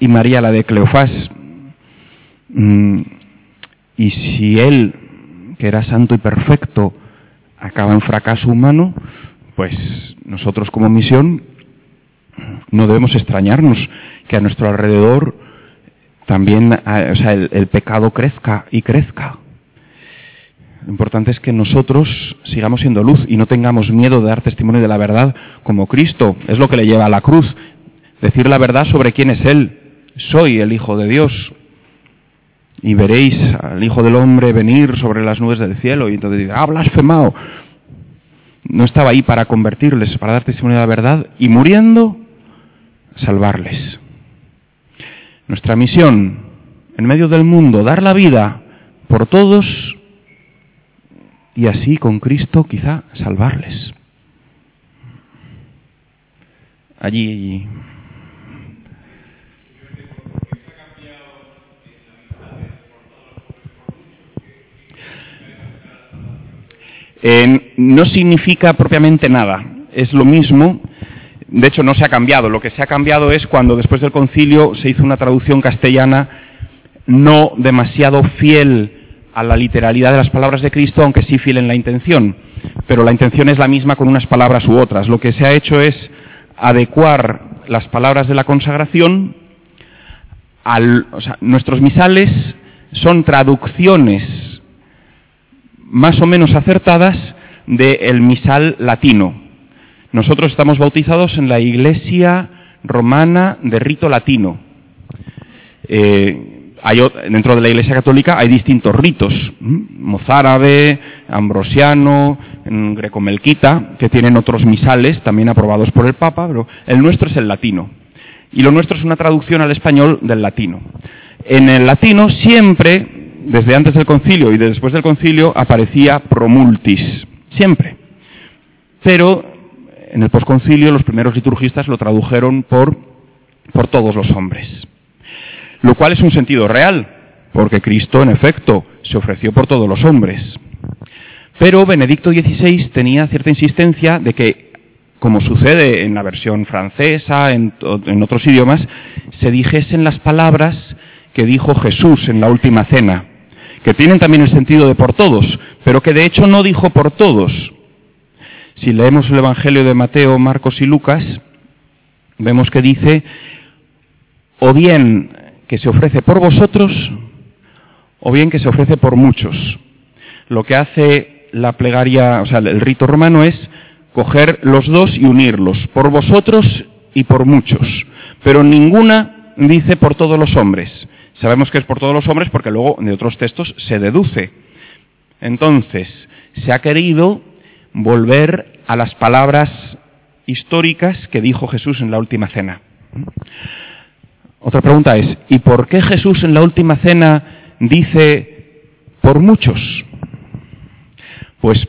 y María, la de Cleofás. Mm, y si él, que era santo y perfecto, acaba en fracaso humano, pues nosotros como misión no debemos extrañarnos que a nuestro alrededor también el, pecado crezca y crezca. Lo importante es que nosotros sigamos siendo luz y no tengamos miedo de dar testimonio de la verdad como Cristo. Es lo que le lleva a la cruz. Decir la verdad sobre quién es Él. Soy el Hijo de Dios y veréis al Hijo del Hombre venir sobre las nubes del cielo. Y entonces dice, ah, blasfemado. No estaba ahí para convertirles, para dar testimonio de la verdad y muriendo, salvarles. Nuestra misión en medio del mundo, dar la vida por todos y así con Cristo quizá salvarles. Allí no significa propiamente nada. Es lo mismo. De hecho, no se ha cambiado. Lo que se ha cambiado es cuando después del concilio se hizo una traducción castellana no demasiado fiel a la literalidad de las palabras de Cristo, aunque sí fiel en la intención. Pero la intención es la misma con unas palabras u otras. Lo que se ha hecho es adecuar las palabras de la consagración al, nuestros misales son traducciones más o menos acertadas del misal latino. Nosotros estamos bautizados en la iglesia romana de rito latino. Eh, dentro de la iglesia católica hay distintos ritos, mozárabe, ambrosiano, grecomelquita, que tienen otros misales también aprobados por el Papa, pero el nuestro es el latino. Y lo nuestro es una traducción al español del latino. En el latino siempre desde antes del concilio y después del concilio aparecía promultis, siempre. Pero en el posconcilio los primeros liturgistas lo tradujeron por, por todos los hombres. Lo cual es un sentido real, porque Cristo, en efecto, se ofreció por todos los hombres. Pero Benedicto XVI tenía cierta insistencia de que como sucede en la versión francesa, en, en otros idiomas, se dijesen las palabras que dijo Jesús en la última cena, que tienen también el sentido de por todos, pero que de hecho no dijo por todos. Si leemos el Evangelio de Mateo, Marcos y Lucas, vemos que dice, o bien que se ofrece por vosotros, o bien que se ofrece por muchos. Lo que hace la plegaria, o sea, el rito romano es coger los dos y unirlos, por vosotros y por muchos. Pero ninguna dice por todos los hombres. Sabemos que es por todos los hombres porque luego de otros textos se deduce. Entonces, se ha querido volver a las palabras históricas que dijo Jesús en la última cena. Otra pregunta es, ¿y por qué Jesús en la última cena dice por muchos? Pues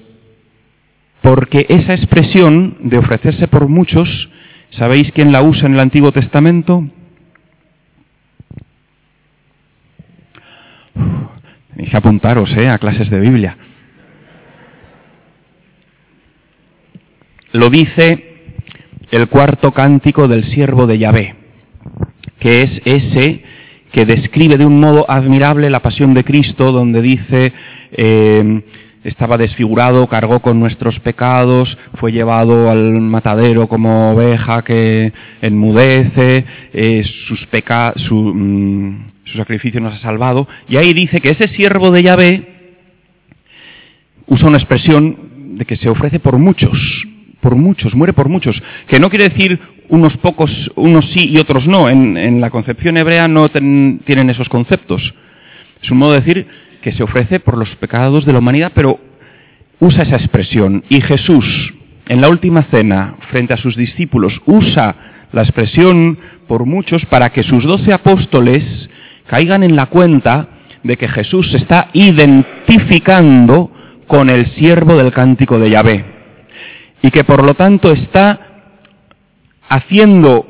porque esa expresión de ofrecerse por muchos, ¿sabéis quién la usa en el Antiguo Testamento? Tenéis que apuntaros ¿eh? a clases de Biblia. Lo dice el cuarto cántico del siervo de Yahvé, que es ese que describe de un modo admirable la pasión de Cristo, donde dice, eh, estaba desfigurado, cargó con nuestros pecados, fue llevado al matadero como oveja que enmudece, eh, sus peca su, mm, su sacrificio nos ha salvado. Y ahí dice que ese siervo de Yahvé usa una expresión de que se ofrece por muchos, por muchos, muere por muchos, que no quiere decir unos pocos, unos sí y otros no. En, la concepción hebrea no tienen esos conceptos. Es un modo de decir que se ofrece por los pecados de la humanidad, pero usa esa expresión. Y Jesús, en la última cena, frente a sus discípulos, usa la expresión por muchos para que sus doce apóstoles caigan en la cuenta de que Jesús se está identificando con el siervo del cántico de Yahvé y que por lo tanto está haciendo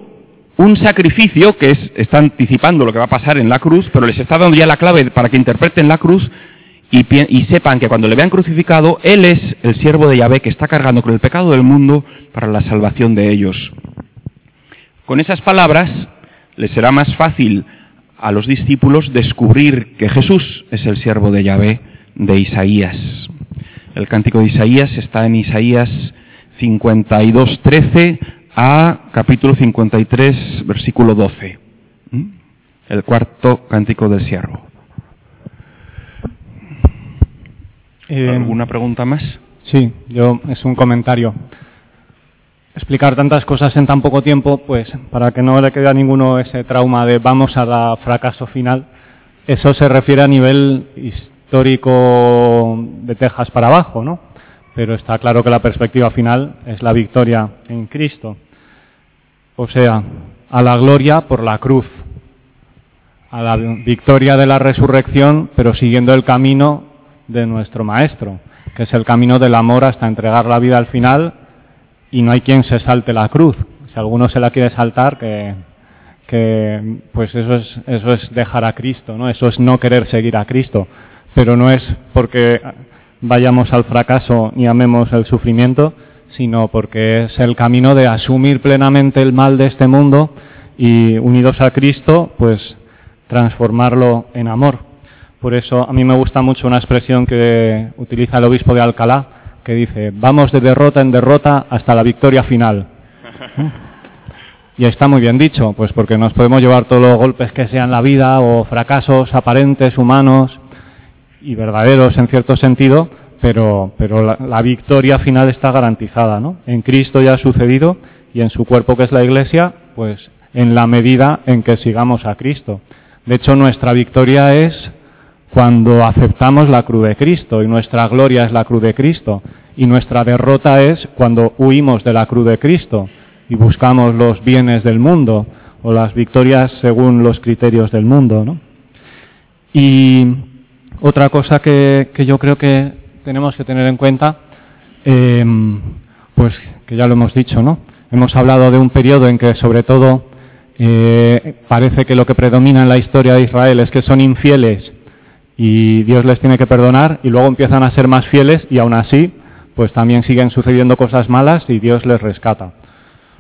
un sacrificio que es, está anticipando lo que va a pasar en la cruz, pero les está dando ya la clave para que interpreten la cruz y, y, sepan que cuando le vean crucificado, Él es el siervo de Yahvé que está cargando con el pecado del mundo para la salvación de ellos. Con esas palabras les será más fácil a los discípulos descubrir que Jesús es el siervo de Yahvé de Isaías. El cántico de Isaías está en Isaías 52.13 a capítulo 53, versículo 12. ¿Mm? El cuarto cántico del siervo. Eh, ¿Alguna pregunta más? Sí, yo es un comentario. Explicar tantas cosas en tan poco tiempo, pues para que no le quede a ninguno ese trauma de vamos a dar fracaso final, eso se refiere a nivel histórico de Texas para abajo, ¿no? Pero está claro que la perspectiva final es la victoria en Cristo. O sea, a la gloria por la cruz, a la victoria de la resurrección, pero siguiendo el camino de nuestro Maestro, que es el camino del amor hasta entregar la vida al final y no hay quien se salte la cruz. Si alguno se la quiere saltar, que, pues eso es, eso es dejar a Cristo, ¿no? Eso es no querer seguir a Cristo. Pero no es porque vayamos al fracaso ni amemos el sufrimiento, sino porque es el camino de asumir plenamente el mal de este mundo y unidos a Cristo, pues transformarlo en amor. Por eso a mí me gusta mucho una expresión que utiliza el obispo de Alcalá, que dice, vamos de derrota en derrota hasta la victoria final. Y está muy bien dicho, pues porque nos podemos llevar todos los golpes que sean la vida o fracasos aparentes, humanos y verdaderos en cierto sentido, pero, pero la, victoria final está garantizada, ¿no? En Cristo ya ha sucedido y en su cuerpo que es la Iglesia, pues en la medida en que sigamos a Cristo. De hecho, nuestra victoria es cuando aceptamos la cruz de Cristo y nuestra gloria es la cruz de Cristo y nuestra derrota es cuando huimos de la cruz de Cristo y buscamos los bienes del mundo o las victorias según los criterios del mundo. ¿no? Y otra cosa que, yo creo que tenemos que tener en cuenta, em, pues que ya lo hemos dicho, ¿no? Hemos hablado de un periodo en que sobre todo eh, parece que lo que predomina en la historia de Israel es que son infieles y Dios les tiene que perdonar y luego empiezan a ser más fieles y aún así pues también siguen sucediendo cosas malas y Dios les rescata.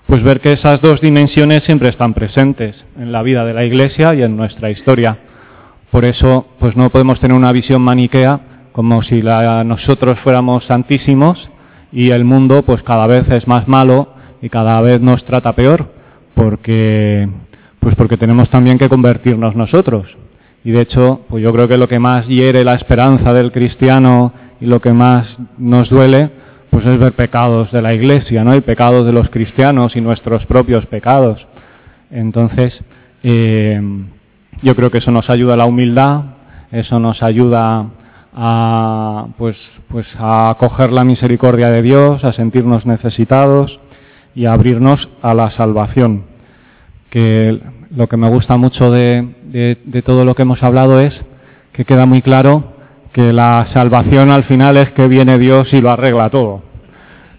Pues ver que esas dos dimensiones siempre están presentes en la vida de la Iglesia y en nuestra historia. Por eso, pues no podemos tener una visión maniquea como si nosotros fuéramos santísimos y el mundo pues cada vez es más malo y cada vez nos trata peor, porque pues porque tenemos también que convertirnos nosotros. Y de hecho, pues yo creo que lo que más hiere la esperanza del cristiano y lo que más nos duele, pues es ver pecados de la Iglesia, ¿no? Y pecados de los cristianos y nuestros propios pecados. Entonces, eh, yo creo que eso nos ayuda a la humildad, eso nos ayuda a, pues, pues a acoger la misericordia de Dios, a sentirnos necesitados y a abrirnos a la salvación. Que lo que me gusta mucho de, de todo lo que hemos hablado es que queda muy claro que la salvación al final es que viene Dios y lo arregla todo.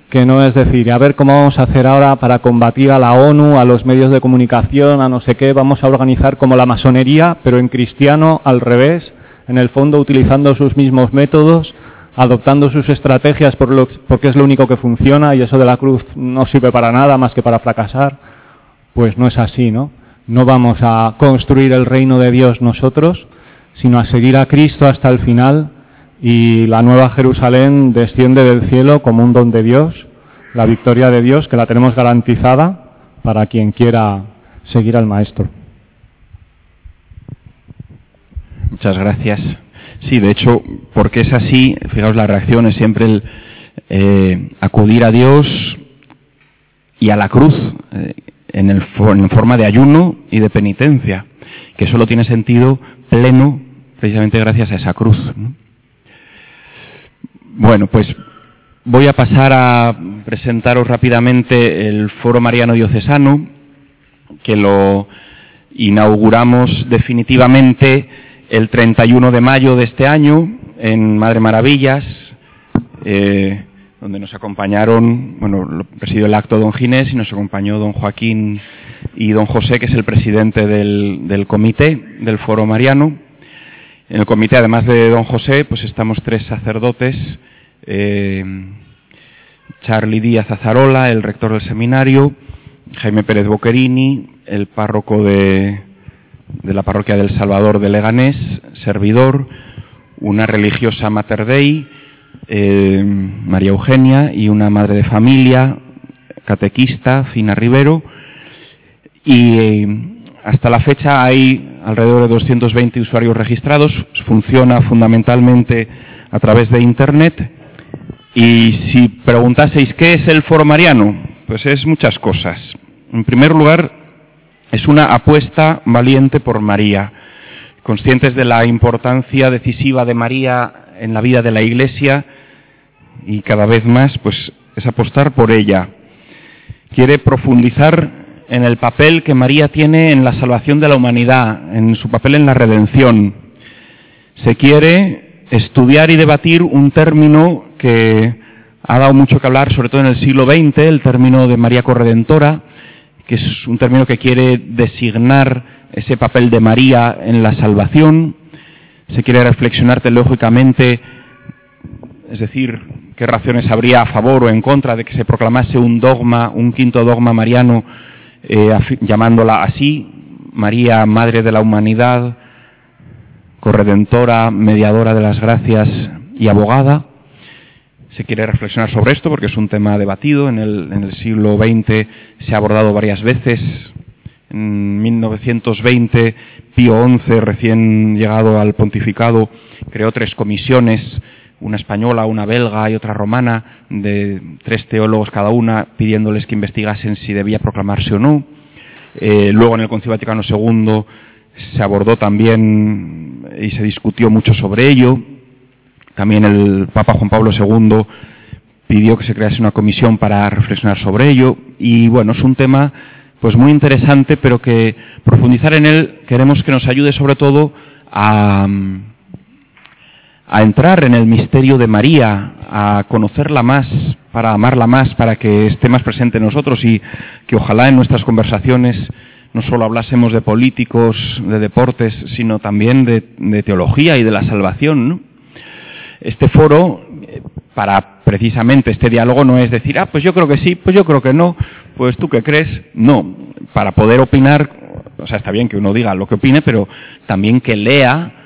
Que no es decir, a ver cómo vamos a hacer ahora para combatir a la ONU, a los medios de comunicación, a no sé qué, vamos a organizar como la masonería, pero en cristiano al revés, en el fondo utilizando sus mismos métodos, adoptando sus estrategias porque es lo único que funciona y eso de la cruz no sirve para nada más que para fracasar, pues no es así, ¿no? No vamos a construir el reino de Dios nosotros, sino a seguir a Cristo hasta el final y la nueva Jerusalén desciende del cielo como un don de Dios, la victoria de Dios que la tenemos garantizada para quien quiera seguir al Maestro. Muchas gracias. Sí, de hecho, porque es así, fijaos, la reacción es siempre el eh, acudir a Dios y a la cruz eh, en, forma de ayuno y de penitencia, que solo tiene sentido pleno precisamente gracias a esa cruz. Bueno, pues voy a pasar a presentaros rápidamente el Foro Mariano Diocesano, que lo inauguramos definitivamente el 31 de mayo de este año en Madre Maravillas, eh, donde nos acompañaron, bueno, presidió el acto don Ginés y nos acompañó don Joaquín y don José, que es el presidente del, del comité del Foro Mariano. En el comité, además de don José, pues estamos tres sacerdotes, eh, Charlie Díaz Azarola, el rector del seminario, Jaime Pérez Boquerini, el párroco de, de la parroquia del Salvador de Leganés, servidor, una religiosa Mater Dei, eh, María Eugenia, y una madre de familia, catequista, Fina Rivero, y eh, hasta la fecha hay alrededor de 220 usuarios registrados, funciona fundamentalmente a través de Internet. Y si preguntaseis qué es el Foro Mariano, pues es muchas cosas. En primer lugar, es una apuesta valiente por María, conscientes de la importancia decisiva de María en la vida de la Iglesia y cada vez más, pues es apostar por ella. Quiere profundizar en el papel que María tiene en la salvación de la humanidad, en su papel en la redención. Se quiere estudiar y debatir un término que ha dado mucho que hablar, sobre todo en el siglo XX, el término de María Corredentora, que es un término que quiere designar ese papel de María en la salvación. Se quiere reflexionar teológicamente, es decir, qué razones habría a favor o en contra de que se proclamase un dogma, un quinto dogma mariano eh, llamándola así, María, Madre de la Humanidad, corredentora, mediadora de las gracias y abogada. Se quiere reflexionar sobre esto porque es un tema debatido. En el, en el siglo XX se ha abordado varias veces. En 1920, Pío XI, recién llegado al pontificado, creó tres comisiones una española, una belga y otra romana, de tres teólogos cada una, pidiéndoles que investigasen si debía proclamarse o no. Eh, luego en el Concilio Vaticano II se abordó también y se discutió mucho sobre ello. También el Papa Juan Pablo II pidió que se crease una comisión para reflexionar sobre ello. Y bueno, es un tema pues muy interesante, pero que profundizar en él queremos que nos ayude sobre todo a a entrar en el misterio de María, a conocerla más, para amarla más, para que esté más presente en nosotros y que ojalá en nuestras conversaciones no solo hablásemos de políticos, de deportes, sino también de, teología y de la salvación. Este foro, para precisamente este diálogo no es decir, ah, pues yo creo que sí, pues yo creo que no, pues tú qué crees. No, para poder opinar, o sea, está bien que uno diga lo que opine, pero también que lea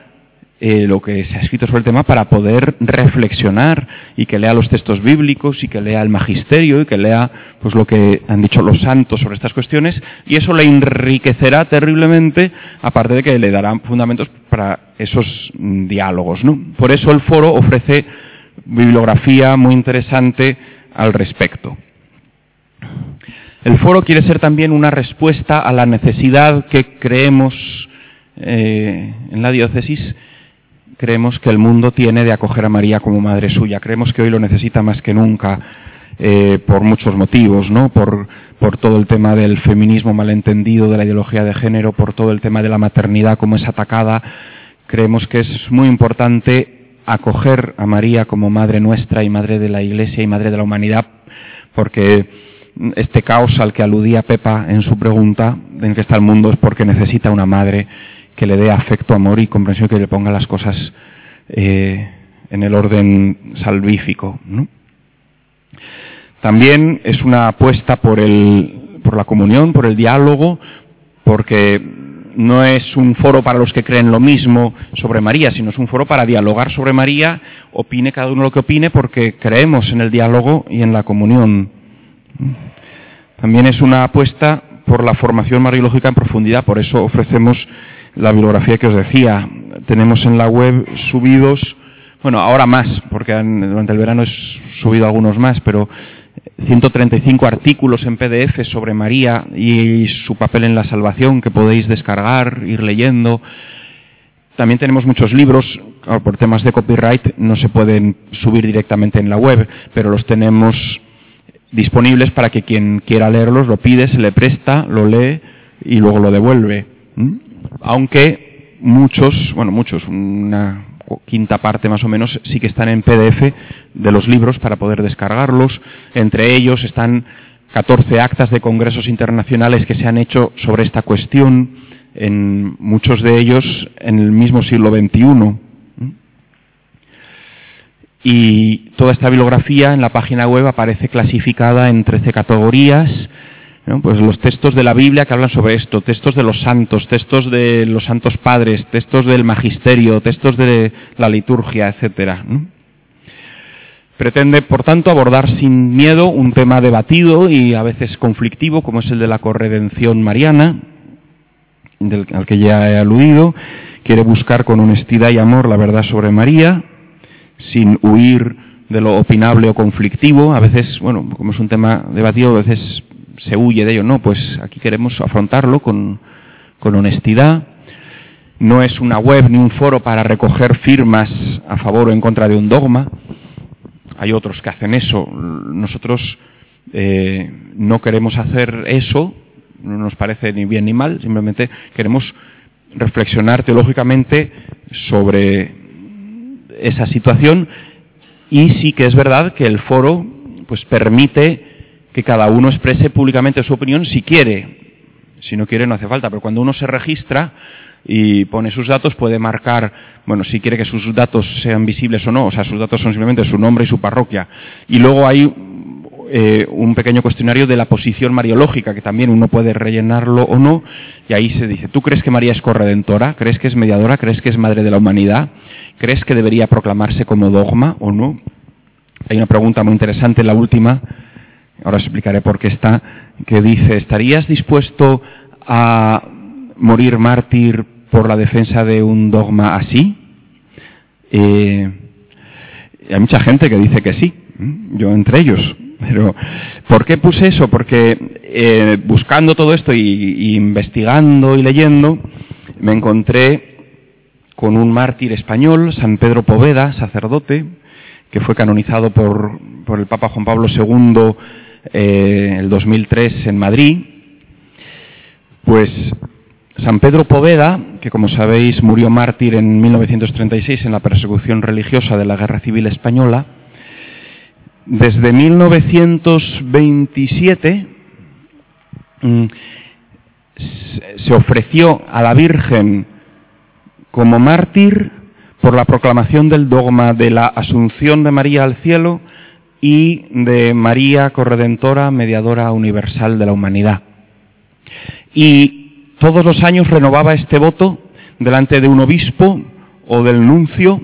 eh, lo que se ha escrito sobre el tema para poder reflexionar y que lea los textos bíblicos y que lea el magisterio y que lea pues lo que han dicho los santos sobre estas cuestiones y eso le enriquecerá terriblemente aparte de que le darán fundamentos para esos diálogos ¿no? por eso el foro ofrece bibliografía muy interesante al respecto el foro quiere ser también una respuesta a la necesidad que creemos eh, en la diócesis creemos que el mundo tiene de acoger a María como madre suya. Creemos que hoy lo necesita más que nunca eh, por muchos motivos, ¿no? Por, por todo el tema del feminismo malentendido, de la ideología de género, por todo el tema de la maternidad, como es atacada. Creemos que es muy importante acoger a María como madre nuestra y madre de la Iglesia y madre de la humanidad, porque este caos al que aludía Pepa en su pregunta, en que está el mundo, es porque necesita una madre que le dé afecto, amor y comprensión, que le ponga las cosas eh, en el orden salvífico. También es una apuesta por, por la comunión, por el diálogo, porque no es un foro para los que creen lo mismo sobre María, sino es un foro para dialogar sobre María, opine cada uno lo que opine, porque creemos en el diálogo y en la comunión. También es una apuesta por la formación mariológica en profundidad, por eso ofrecemos la bibliografía que os decía. Tenemos en la web subidos, bueno, ahora más, porque durante el verano he subido algunos más, pero 135 artículos en PDF sobre María y su papel en la salvación que podéis descargar, ir leyendo. También tenemos muchos libros, por temas de copyright no se pueden subir directamente en la web, pero los tenemos disponibles para que quien quiera leerlos lo pide, se le presta, lo lee y luego lo devuelve aunque muchos, bueno, muchos, una quinta parte más o menos, sí que están en PDF de los libros para poder descargarlos. Entre ellos están 14 actas de congresos internacionales que se han hecho sobre esta cuestión, en muchos de ellos en el mismo siglo XXI. Y toda esta bibliografía en la página web aparece clasificada en 13 categorías pues los textos de la Biblia que hablan sobre esto, textos de los santos, textos de los santos padres, textos del magisterio, textos de la liturgia, etcétera. Pretende, por tanto, abordar sin miedo un tema debatido y a veces conflictivo, como es el de la corredención mariana, al que ya he aludido. Quiere buscar con honestidad y amor la verdad sobre María, sin huir de lo opinable o conflictivo. A veces, bueno, como es un tema debatido, a veces se huye de ello. No, pues aquí queremos afrontarlo con, con honestidad. No es una web ni un foro para recoger firmas a favor o en contra de un dogma. Hay otros que hacen eso. Nosotros eh, no queremos hacer eso, no nos parece ni bien ni mal, simplemente queremos reflexionar teológicamente sobre esa situación y sí que es verdad que el foro pues permite que cada uno exprese públicamente su opinión si quiere. Si no quiere no hace falta, pero cuando uno se registra y pone sus datos puede marcar, bueno, si quiere que sus datos sean visibles o no, o sea, sus datos son simplemente su nombre y su parroquia. Y luego hay eh, un pequeño cuestionario de la posición mariológica, que también uno puede rellenarlo o no, y ahí se dice, ¿tú crees que María es corredentora? ¿Crees que es mediadora? ¿Crees que es madre de la humanidad? ¿Crees que debería proclamarse como dogma o no? Hay una pregunta muy interesante, la última, ahora os explicaré por qué está, que dice, ¿estarías dispuesto a morir mártir por la defensa de un dogma así? Eh, hay mucha gente que dice que sí, yo entre ellos. Pero, ¿por qué puse eso? Porque eh, buscando todo esto y, investigando y leyendo, me encontré con un mártir español, San Pedro Poveda, sacerdote, que fue canonizado por, por el Papa Juan Pablo II eh, el 2003 en Madrid, pues San Pedro Poveda, que como sabéis murió mártir en 1936 en la persecución religiosa de la Guerra Civil Española, desde 1927 mm, se ofreció a la Virgen como mártir por la proclamación del dogma de la Asunción de María al cielo y de María Corredentora, mediadora universal de la humanidad. Y todos los años renovaba este voto delante de un obispo o del nuncio,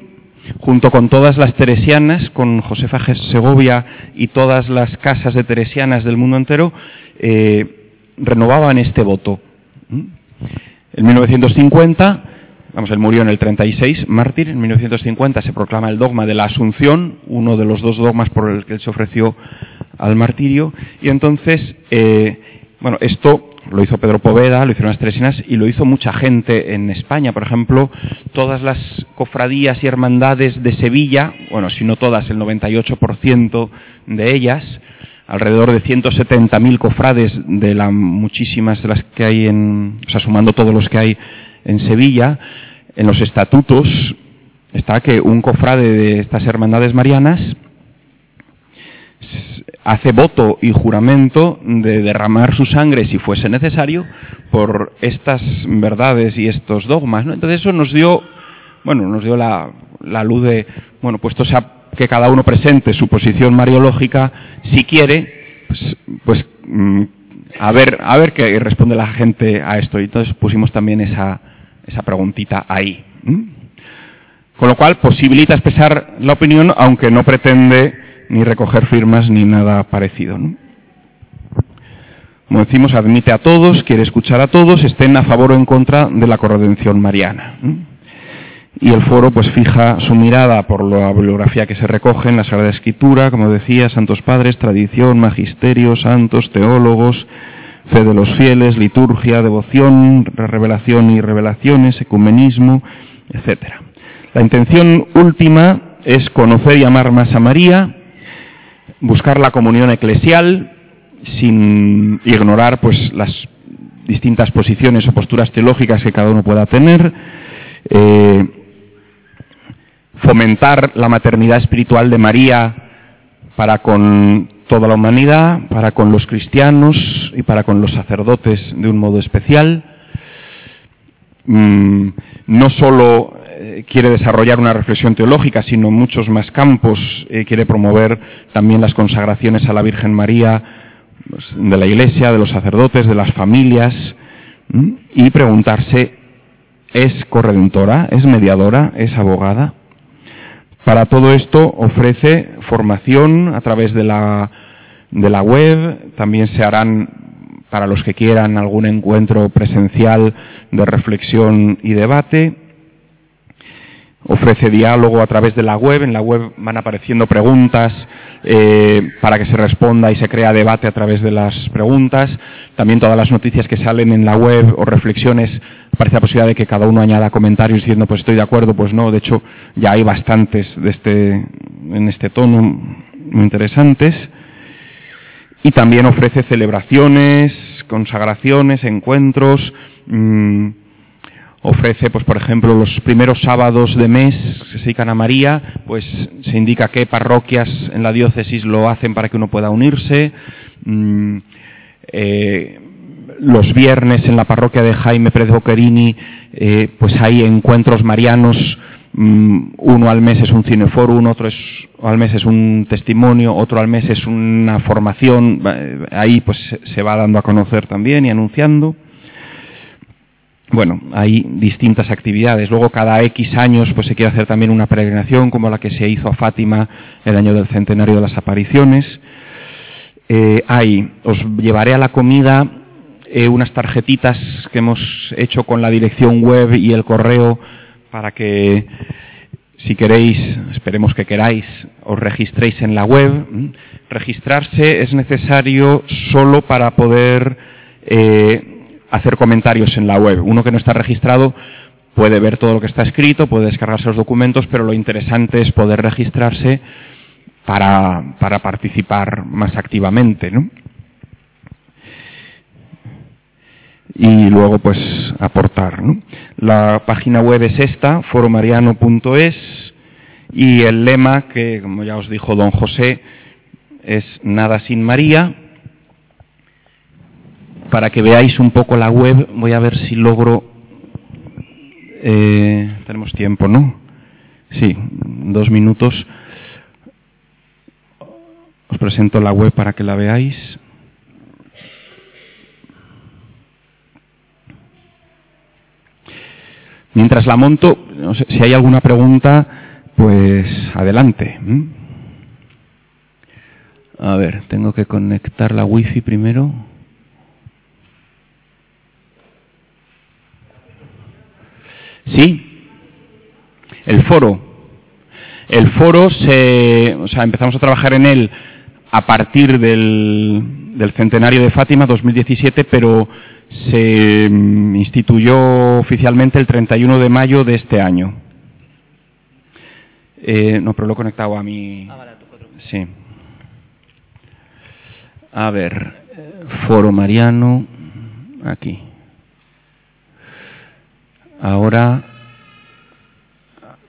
junto con todas las teresianas, con Josefa Segovia y todas las casas de teresianas del mundo entero, eh, renovaban este voto. En 1950, vamos, él murió en el 36, mártir, en 1950 se proclama el dogma de la Asunción, uno de los dos dogmas por el que él se ofreció al martirio, y entonces, eh, bueno, esto lo hizo Pedro Poveda, lo hicieron las Teresinas y lo hizo mucha gente en España. Por ejemplo, todas las cofradías y hermandades de Sevilla, bueno, si no todas, el 98% de ellas, alrededor de 170.000 cofrades de las muchísimas de las que hay en, o sea, sumando todos los que hay en Sevilla, en los estatutos está que un cofrade de estas hermandades marianas hace voto y juramento de derramar su sangre si fuese necesario por estas verdades y estos dogmas. Entonces eso nos dio, bueno, nos dio la, luz de, bueno, puesto que cada uno presente su posición mariológica, si quiere, pues, pues mm, a ver, a ver qué responde la gente a esto. Y entonces pusimos también esa, esa preguntita ahí. Con lo cual posibilita expresar la opinión, aunque no pretende ni recoger firmas ni nada parecido. Como decimos, admite a todos, quiere escuchar a todos, estén a favor o en contra de la corredención mariana. Y el foro pues fija su mirada por la bibliografía que se recoge en la Sagrada Escritura, como decía, santos padres, tradición, magisterio, santos, teólogos, fe de los fieles, liturgia, devoción, revelación y revelaciones, ecumenismo, etc. La intención última es conocer y amar más a María, buscar la comunión eclesial sin ignorar pues las distintas posiciones o posturas teológicas que cada uno pueda tener, eh, fomentar la maternidad espiritual de María para con toda la humanidad, para con los cristianos y para con los sacerdotes de un modo especial. Mm, no solo eh, quiere desarrollar una reflexión teológica, sino en muchos más campos. Eh, quiere promover también las consagraciones a la Virgen María pues, de la Iglesia, de los sacerdotes, de las familias, y preguntarse, ¿es corredentora? ¿Es mediadora? ¿Es abogada? Para todo esto ofrece formación a través de la, de la web, también se harán para los que quieran algún encuentro presencial de reflexión y debate ofrece diálogo a través de la web. En la web van apareciendo preguntas eh, para que se responda y se crea debate a través de las preguntas. También todas las noticias que salen en la web o reflexiones, aparece la posibilidad de que cada uno añada comentarios diciendo pues estoy de acuerdo, pues no. De hecho, ya hay bastantes de este, en este tono muy interesantes. Y también ofrece celebraciones, consagraciones, encuentros. Mmm, ofrece, pues por ejemplo, los primeros sábados de mes que se dedican a María, pues se indica qué parroquias en la diócesis lo hacen para que uno pueda unirse. Mm, eh, los viernes en la parroquia de Jaime Pérez Boquerini, eh, pues hay encuentros marianos. Mm, uno al mes es un cineforum, otro es, al mes es un testimonio, otro al mes es una formación. Ahí pues se va dando a conocer también y anunciando bueno, hay distintas actividades. Luego cada X años pues se quiere hacer también una peregrinación como la que se hizo a Fátima el año del centenario de las apariciones. Eh, hay, os llevaré a la comida eh, unas tarjetitas que hemos hecho con la dirección web y el correo para que si queréis, esperemos que queráis, os registréis en la web. Registrarse es necesario solo para poder eh, hacer comentarios en la web. Uno que no está registrado puede ver todo lo que está escrito, puede descargarse los documentos, pero lo interesante es poder registrarse para, para participar más activamente, ¿no? Y luego, pues, aportar, ¿no? La página web es esta, foromariano.es, y el lema, que como ya os dijo don José, es Nada sin María, para que veáis un poco la web, voy a ver si logro... Eh, tenemos tiempo, ¿no? Sí, dos minutos. Os presento la web para que la veáis. Mientras la monto, si hay alguna pregunta, pues adelante. A ver, tengo que conectar la wifi primero. Sí, el foro. El foro se, o sea, empezamos a trabajar en él a partir del, centenario de Fátima, 2017, pero se mm, instituyó oficialmente el 31 de mayo de este año. Eh, no, pero lo he conectado a mi. Sí. A ver, Foro Mariano, aquí. Ahora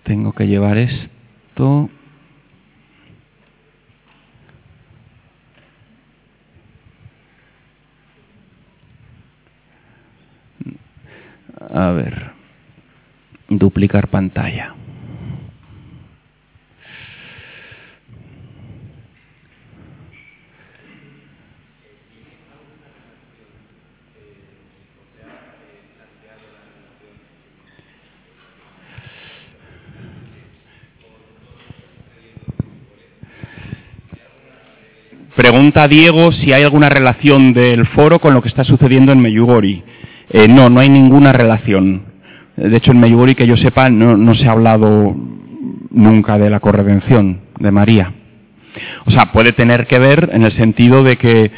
tengo que llevar esto. A ver, duplicar pantalla. Pregunta Diego si hay alguna relación del foro con lo que está sucediendo en Meyugori. Eh, no, no hay ninguna relación. De hecho, en Meyugori, que yo sepa, no, se ha hablado nunca de la corredención de María. O sea, puede tener que ver en el sentido de que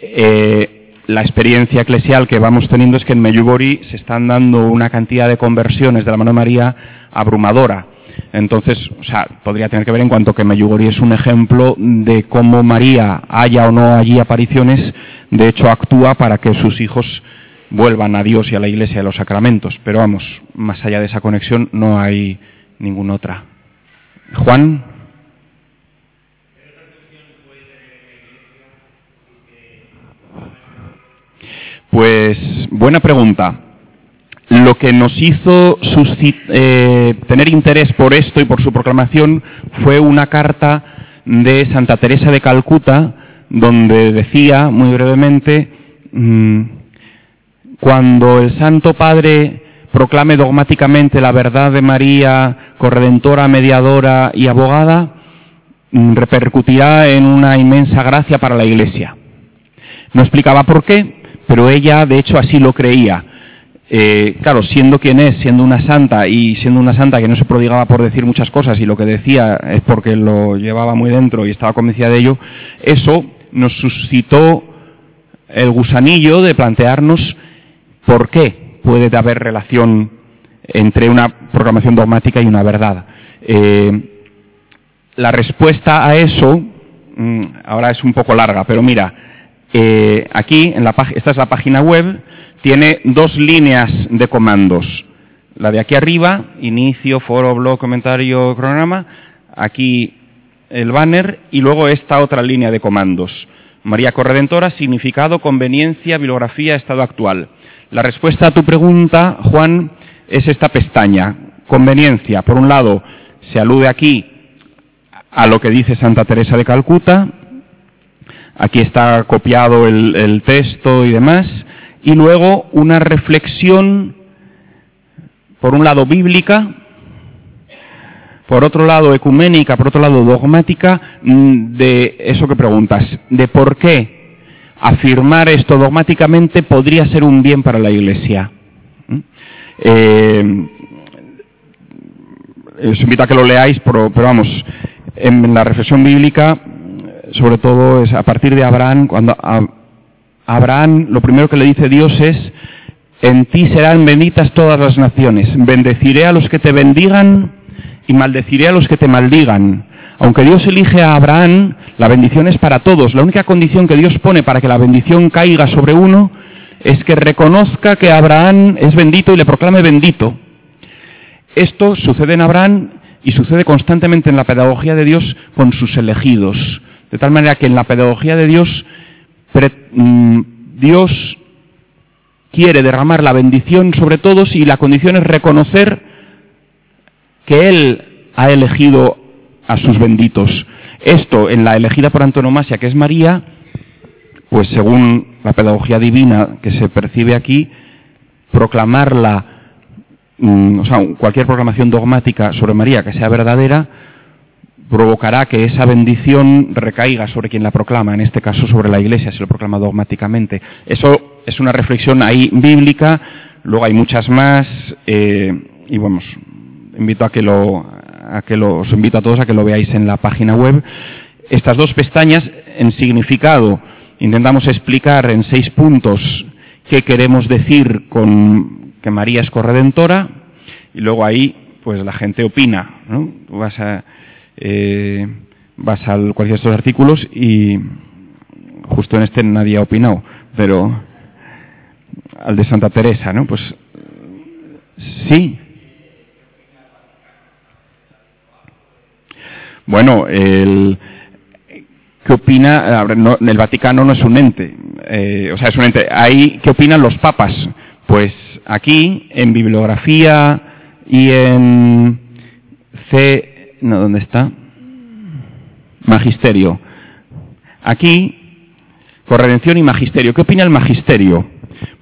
eh, la experiencia eclesial que vamos teniendo es que en Meyugori se están dando una cantidad de conversiones de la mano de María abrumadora. Entonces, o sea, podría tener que ver en cuanto que Meyugori es un ejemplo de cómo María, haya o no allí apariciones, de hecho actúa para que sus hijos vuelvan a Dios y a la Iglesia y a los sacramentos. Pero vamos, más allá de esa conexión no hay ninguna otra. Juan. Pues buena pregunta lo que nos hizo eh, tener interés por esto y por su proclamación fue una carta de Santa Teresa de Calcuta, donde decía, muy brevemente, mm, cuando el Santo Padre proclame dogmáticamente la verdad de María, corredentora, mediadora y abogada, mm, repercutirá en una inmensa gracia para la Iglesia. No explicaba por qué, pero ella de hecho así lo creía eh, claro, siendo quien es, siendo una santa y siendo una santa que no se prodigaba por decir muchas cosas y lo que decía es porque lo llevaba muy dentro y estaba convencida de ello, eso nos suscitó el gusanillo de plantearnos por qué puede haber relación entre una programación dogmática y una verdad. Eh, la respuesta a eso, mm, ahora es un poco larga, pero mira, eh, aquí, en la, esta es la página web, tiene dos líneas de comandos. La de aquí arriba, inicio, foro, blog, comentario, cronograma. Aquí el banner y luego esta otra línea de comandos. María Corredentora, significado, conveniencia, bibliografía, estado actual. La respuesta a tu pregunta, Juan, es esta pestaña. Conveniencia. Por un lado, se alude aquí a lo que dice Santa Teresa de Calcuta. Aquí está copiado el, el texto y demás y luego una reflexión, por un lado bíblica, por otro lado ecuménica, por otro lado dogmática, mm, de eso que preguntas, de por qué afirmar esto dogmáticamente podría ser un bien para la Iglesia. ¿Mm? Eh, os invito a que lo leáis, pero, vamos, en la reflexión bíblica, sobre todo es a partir de Abraham, cuando Abraham lo primero que le dice Dios es, en ti serán benditas todas las naciones, bendeciré a los que te bendigan y maldeciré a los que te maldigan. Aunque Dios elige a Abraham, la bendición es para todos. La única condición que Dios pone para que la bendición caiga sobre uno es que reconozca que Abraham es bendito y le proclame bendito. Esto sucede en Abraham y sucede constantemente en la pedagogía de Dios con sus elegidos. De tal manera que en la pedagogía de Dios Dios quiere derramar la bendición sobre todos y la condición es reconocer que Él ha elegido a sus benditos. Esto, en la elegida por antonomasia, que es María, pues según la pedagogía divina que se percibe aquí, proclamarla, mm, o sea, cualquier proclamación dogmática sobre María que sea verdadera, provocará que esa bendición recaiga sobre quien la proclama, en este caso sobre la Iglesia, si lo proclama dogmáticamente. Eso es una reflexión ahí bíblica, luego hay muchas más, eh, y vamos, invito a que lo, a que lo, os invito a todos a que lo veáis en la página web. Estas dos pestañas, en significado, intentamos explicar en seis puntos qué queremos decir con que María es corredentora, y luego ahí, pues la gente opina, ¿no? Vas a, eh, vas a cualquiera de estos artículos y justo en este nadie ha opinado, pero al de Santa Teresa, ¿no? Pues sí. Bueno, el, ¿qué opina? el Vaticano no es un ente, eh, o sea, es un ente. Ahí, ¿qué opinan los papas? Pues aquí, en bibliografía y en C no, ¿dónde está? Magisterio. Aquí, corredención y magisterio. ¿Qué opina el magisterio?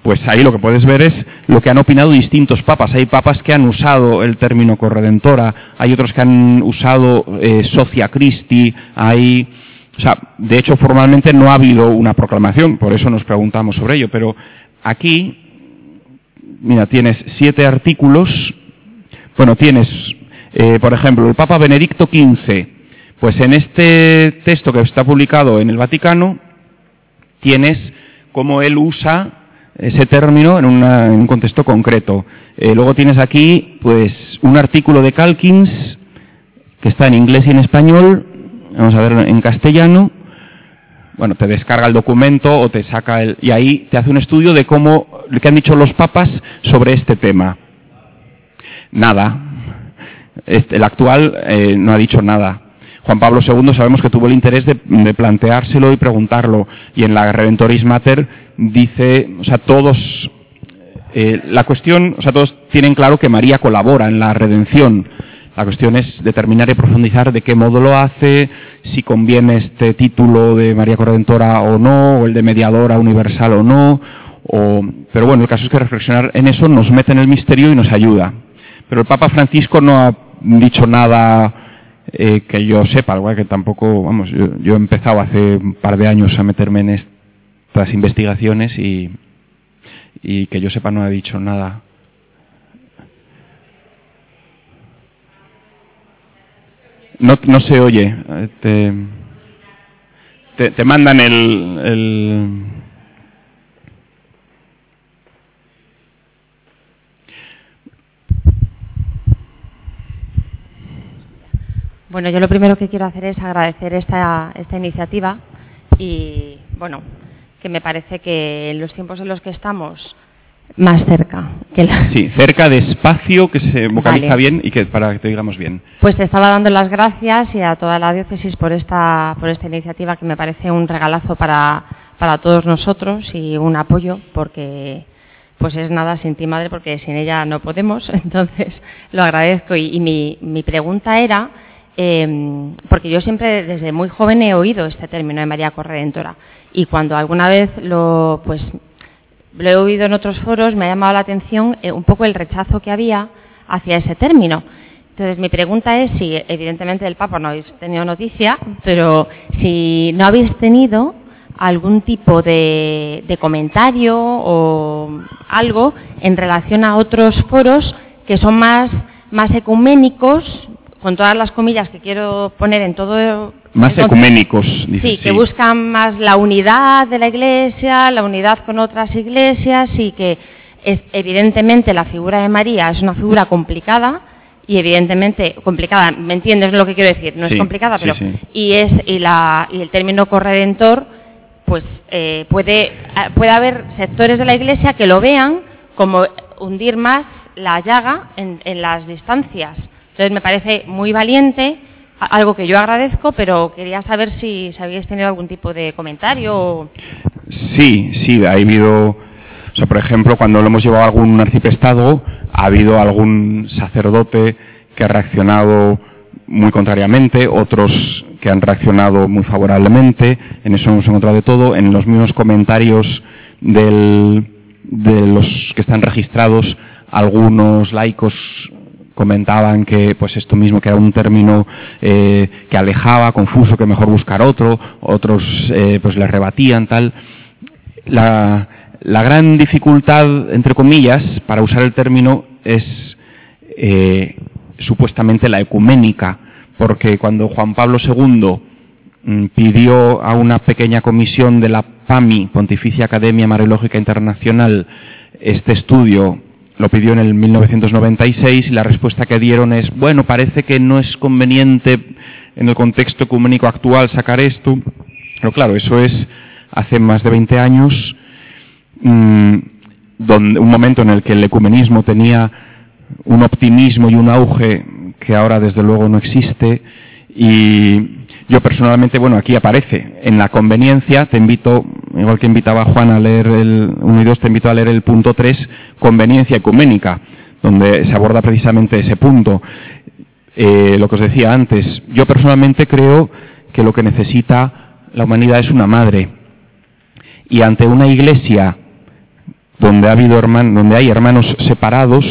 Pues ahí lo que puedes ver es lo que han opinado distintos papas. Hay papas que han usado el término corredentora, hay otros que han usado eh, socia Christi, hay... O sea, de hecho formalmente no ha habido una proclamación, por eso nos preguntamos sobre ello, pero aquí, mira, tienes siete artículos, bueno, tienes eh, por ejemplo, el Papa Benedicto XV, pues en este texto que está publicado en el Vaticano, tienes cómo él usa ese término en, un contexto concreto. Eh, luego tienes aquí, pues, un artículo de Calkins que está en inglés y en español. Vamos a ver en castellano. Bueno, te descarga el documento o te saca el y ahí te hace un estudio de cómo qué han dicho los papas sobre este tema. Nada, este, el actual eh, no ha dicho nada. Juan Pablo II sabemos que tuvo el interés de, planteárselo y preguntarlo. Y en la Redentoris Mater dice, o sea, todos, eh, la cuestión, o sea, todos tienen claro que María colabora en la redención. La cuestión es determinar y profundizar de qué modo lo hace, si conviene este título de María Corredentora o no, o el de mediadora universal o no. O, pero bueno, el caso es que reflexionar en eso nos mete en el misterio y nos ayuda. Pero el Papa Francisco no ha dicho nada eh, que yo sepa, igual que tampoco, vamos, yo, he empezado hace un par de años a meterme en estas investigaciones y, que yo sepa no ha dicho nada. No, se oye. Te, te, te mandan el Bueno, yo lo primero que quiero hacer es agradecer esta, esta iniciativa y, bueno, que me parece que en los tiempos en los que estamos más cerca. Que Sí, cerca de espacio que se vocaliza bien y que para que te digamos bien. Pues te estaba dando las gracias y a toda la diócesis por esta, por esta iniciativa que me parece un regalazo para, para todos nosotros y un apoyo porque pues es nada sin ti madre porque sin ella no podemos, entonces lo agradezco y, y mi, mi pregunta era eh, porque yo siempre desde muy joven he oído este término de María Corredentora y cuando alguna vez lo pues lo he oído en otros foros me ha llamado la atención eh, un poco el rechazo que había hacia ese término. Entonces mi pregunta es si evidentemente del Papa no habéis tenido noticia, pero si no habéis tenido algún tipo de, de comentario o algo en relación a otros foros que son más más ecuménicos, con todas las comillas que quiero poner en todo... Más ecuménicos, sí, que buscan más la unidad de la Iglesia, la unidad con otras iglesias y que es, evidentemente la figura de María es una figura complicada y evidentemente complicada, ¿me entiendes lo que quiero decir? No es complicada, pero y es y la y el término corredentor pues eh, puede puede haber sectores de la Iglesia que lo vean como hundir más la llaga en, en las distancias entonces me parece muy valiente, algo que yo agradezco, pero quería saber si, habíais tenido algún tipo de comentario. Sí, sí, ha habido, o sea, por ejemplo, cuando lo hemos llevado a algún arciprestado, ha habido algún sacerdote que ha reaccionado muy contrariamente, otros que han reaccionado muy favorablemente, en eso hemos encontrado de todo, en los mismos comentarios de los que están registrados, algunos laicos comentaban que pues esto mismo que era un término eh, que alejaba, confuso, que mejor buscar otro, otros eh, pues le rebatían tal. La, gran dificultad, entre comillas, para usar el término es eh, supuestamente la ecuménica, porque cuando Juan Pablo II mm, pidió a una pequeña comisión de la PAMI, Pontificia Academia Mariológica Internacional, este estudio lo pidió en el 1996 y la respuesta que dieron es, bueno, parece que no es conveniente en el contexto ecuménico actual sacar esto. Pero claro, eso es hace más de 20 años, mm, un momento en el que el ecumenismo tenía un optimismo y un auge que ahora desde luego no existe y yo personalmente, bueno, aquí aparece. En la conveniencia, te invito, igual que invitaba a Juan a leer el 1 y 2, te invito a leer el punto 3, conveniencia ecuménica, donde se aborda precisamente ese punto. Eh, lo que os decía antes, yo personalmente creo que lo que necesita la humanidad es una madre. Y ante una iglesia donde, ha habido donde hay hermanos separados,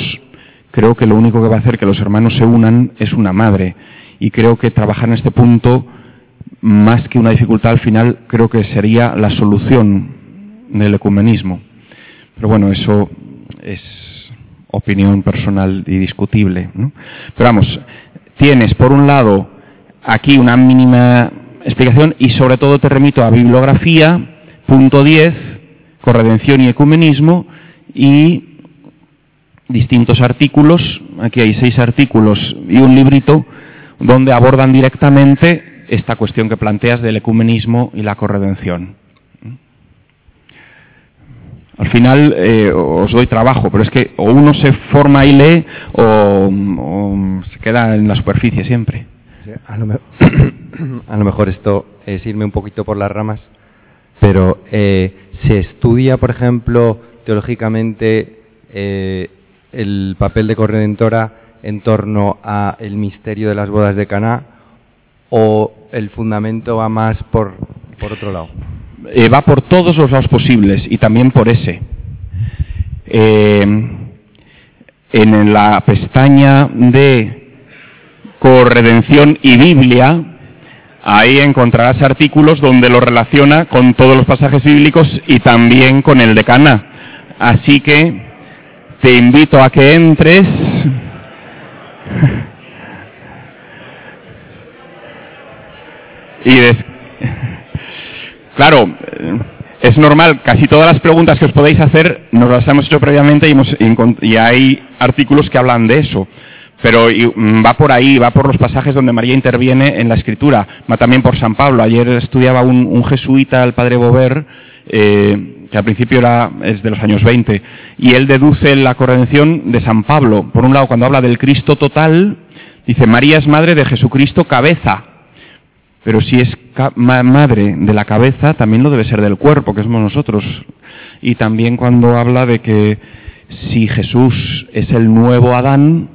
creo que lo único que va a hacer que los hermanos se unan es una madre. Y creo que trabajar en este punto más que una dificultad al final, creo que sería la solución del ecumenismo. Pero bueno, eso es opinión personal y discutible. Pero vamos, tienes por un lado aquí una mínima explicación y sobre todo te remito a bibliografía, punto 10, corredención y ecumenismo y distintos artículos, aquí hay seis artículos y un librito donde abordan directamente esta cuestión que planteas del ecumenismo y la corredención. Al final eh, os doy trabajo, pero es que o uno se forma y lee o, se queda en la superficie siempre. a, lo mejor esto es irme un poquito por las ramas, pero eh, ¿se estudia, por ejemplo, teológicamente eh, el papel de corredentora en torno al misterio de las bodas de Caná o el fundamento va más por, por otro lado? Eh, va por todos los lados posibles y también por ese. Eh, en la pestaña de corredención y Biblia, ahí encontrarás artículos donde lo relaciona con todos los pasajes bíblicos y también con el de Cana. Así que te invito a que entres Claro, es normal, casi todas las preguntas que os podéis hacer nos las hemos hecho previamente y, hay artículos que hablan de eso. Pero mm, va por ahí, va por los pasajes donde María interviene en la escritura, va también por San Pablo. Ayer estudiaba un, jesuita, el padre Bover, eh, que al principio era, es de los años 20, y él deduce la corrección de San Pablo. Por un lado, cuando habla del Cristo total, dice María es madre de Jesucristo cabeza. Pero si es madre de la cabeza, también lo debe ser del cuerpo, que somos nosotros. Y también cuando habla de que si Jesús es el nuevo Adán,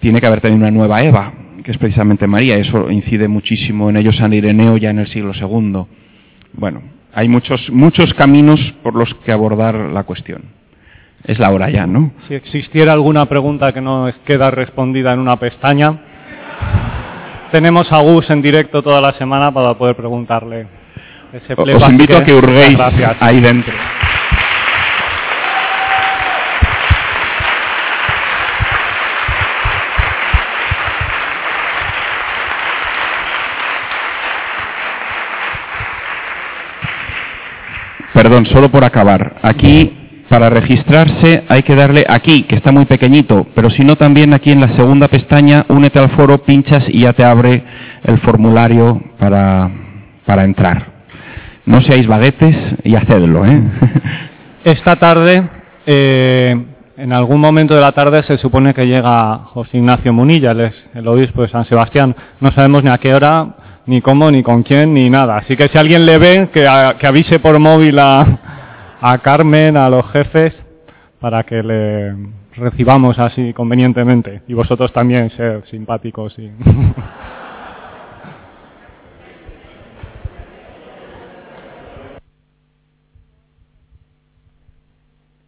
tiene que haber tenido una nueva Eva, que es precisamente María. Eso incide muchísimo en ello San Ireneo ya en el siglo II. Bueno, hay muchos, muchos caminos por los que abordar la cuestión. Es la hora ya, ¿no? Si existiera alguna pregunta que no queda respondida en una pestaña, tenemos a Gus en directo toda la semana para poder preguntarle. Ese Os invito a que hurguéis ahí dentro. Perdón, solo por acabar. Aquí para registrarse hay que darle aquí, que está muy pequeñito, pero si no también aquí en la segunda pestaña, únete al foro, pinchas y ya te abre el formulario para, para entrar. No seáis baguetes y hacedlo. ¿eh? Esta tarde, eh, en algún momento de la tarde, se supone que llega José Ignacio Munilla, el, el obispo de San Sebastián. No sabemos ni a qué hora, ni cómo, ni con quién, ni nada. Así que si alguien le ve, que, que avise por móvil a a Carmen, a los jefes, para que le recibamos así convenientemente. Y vosotros también ser simpáticos y...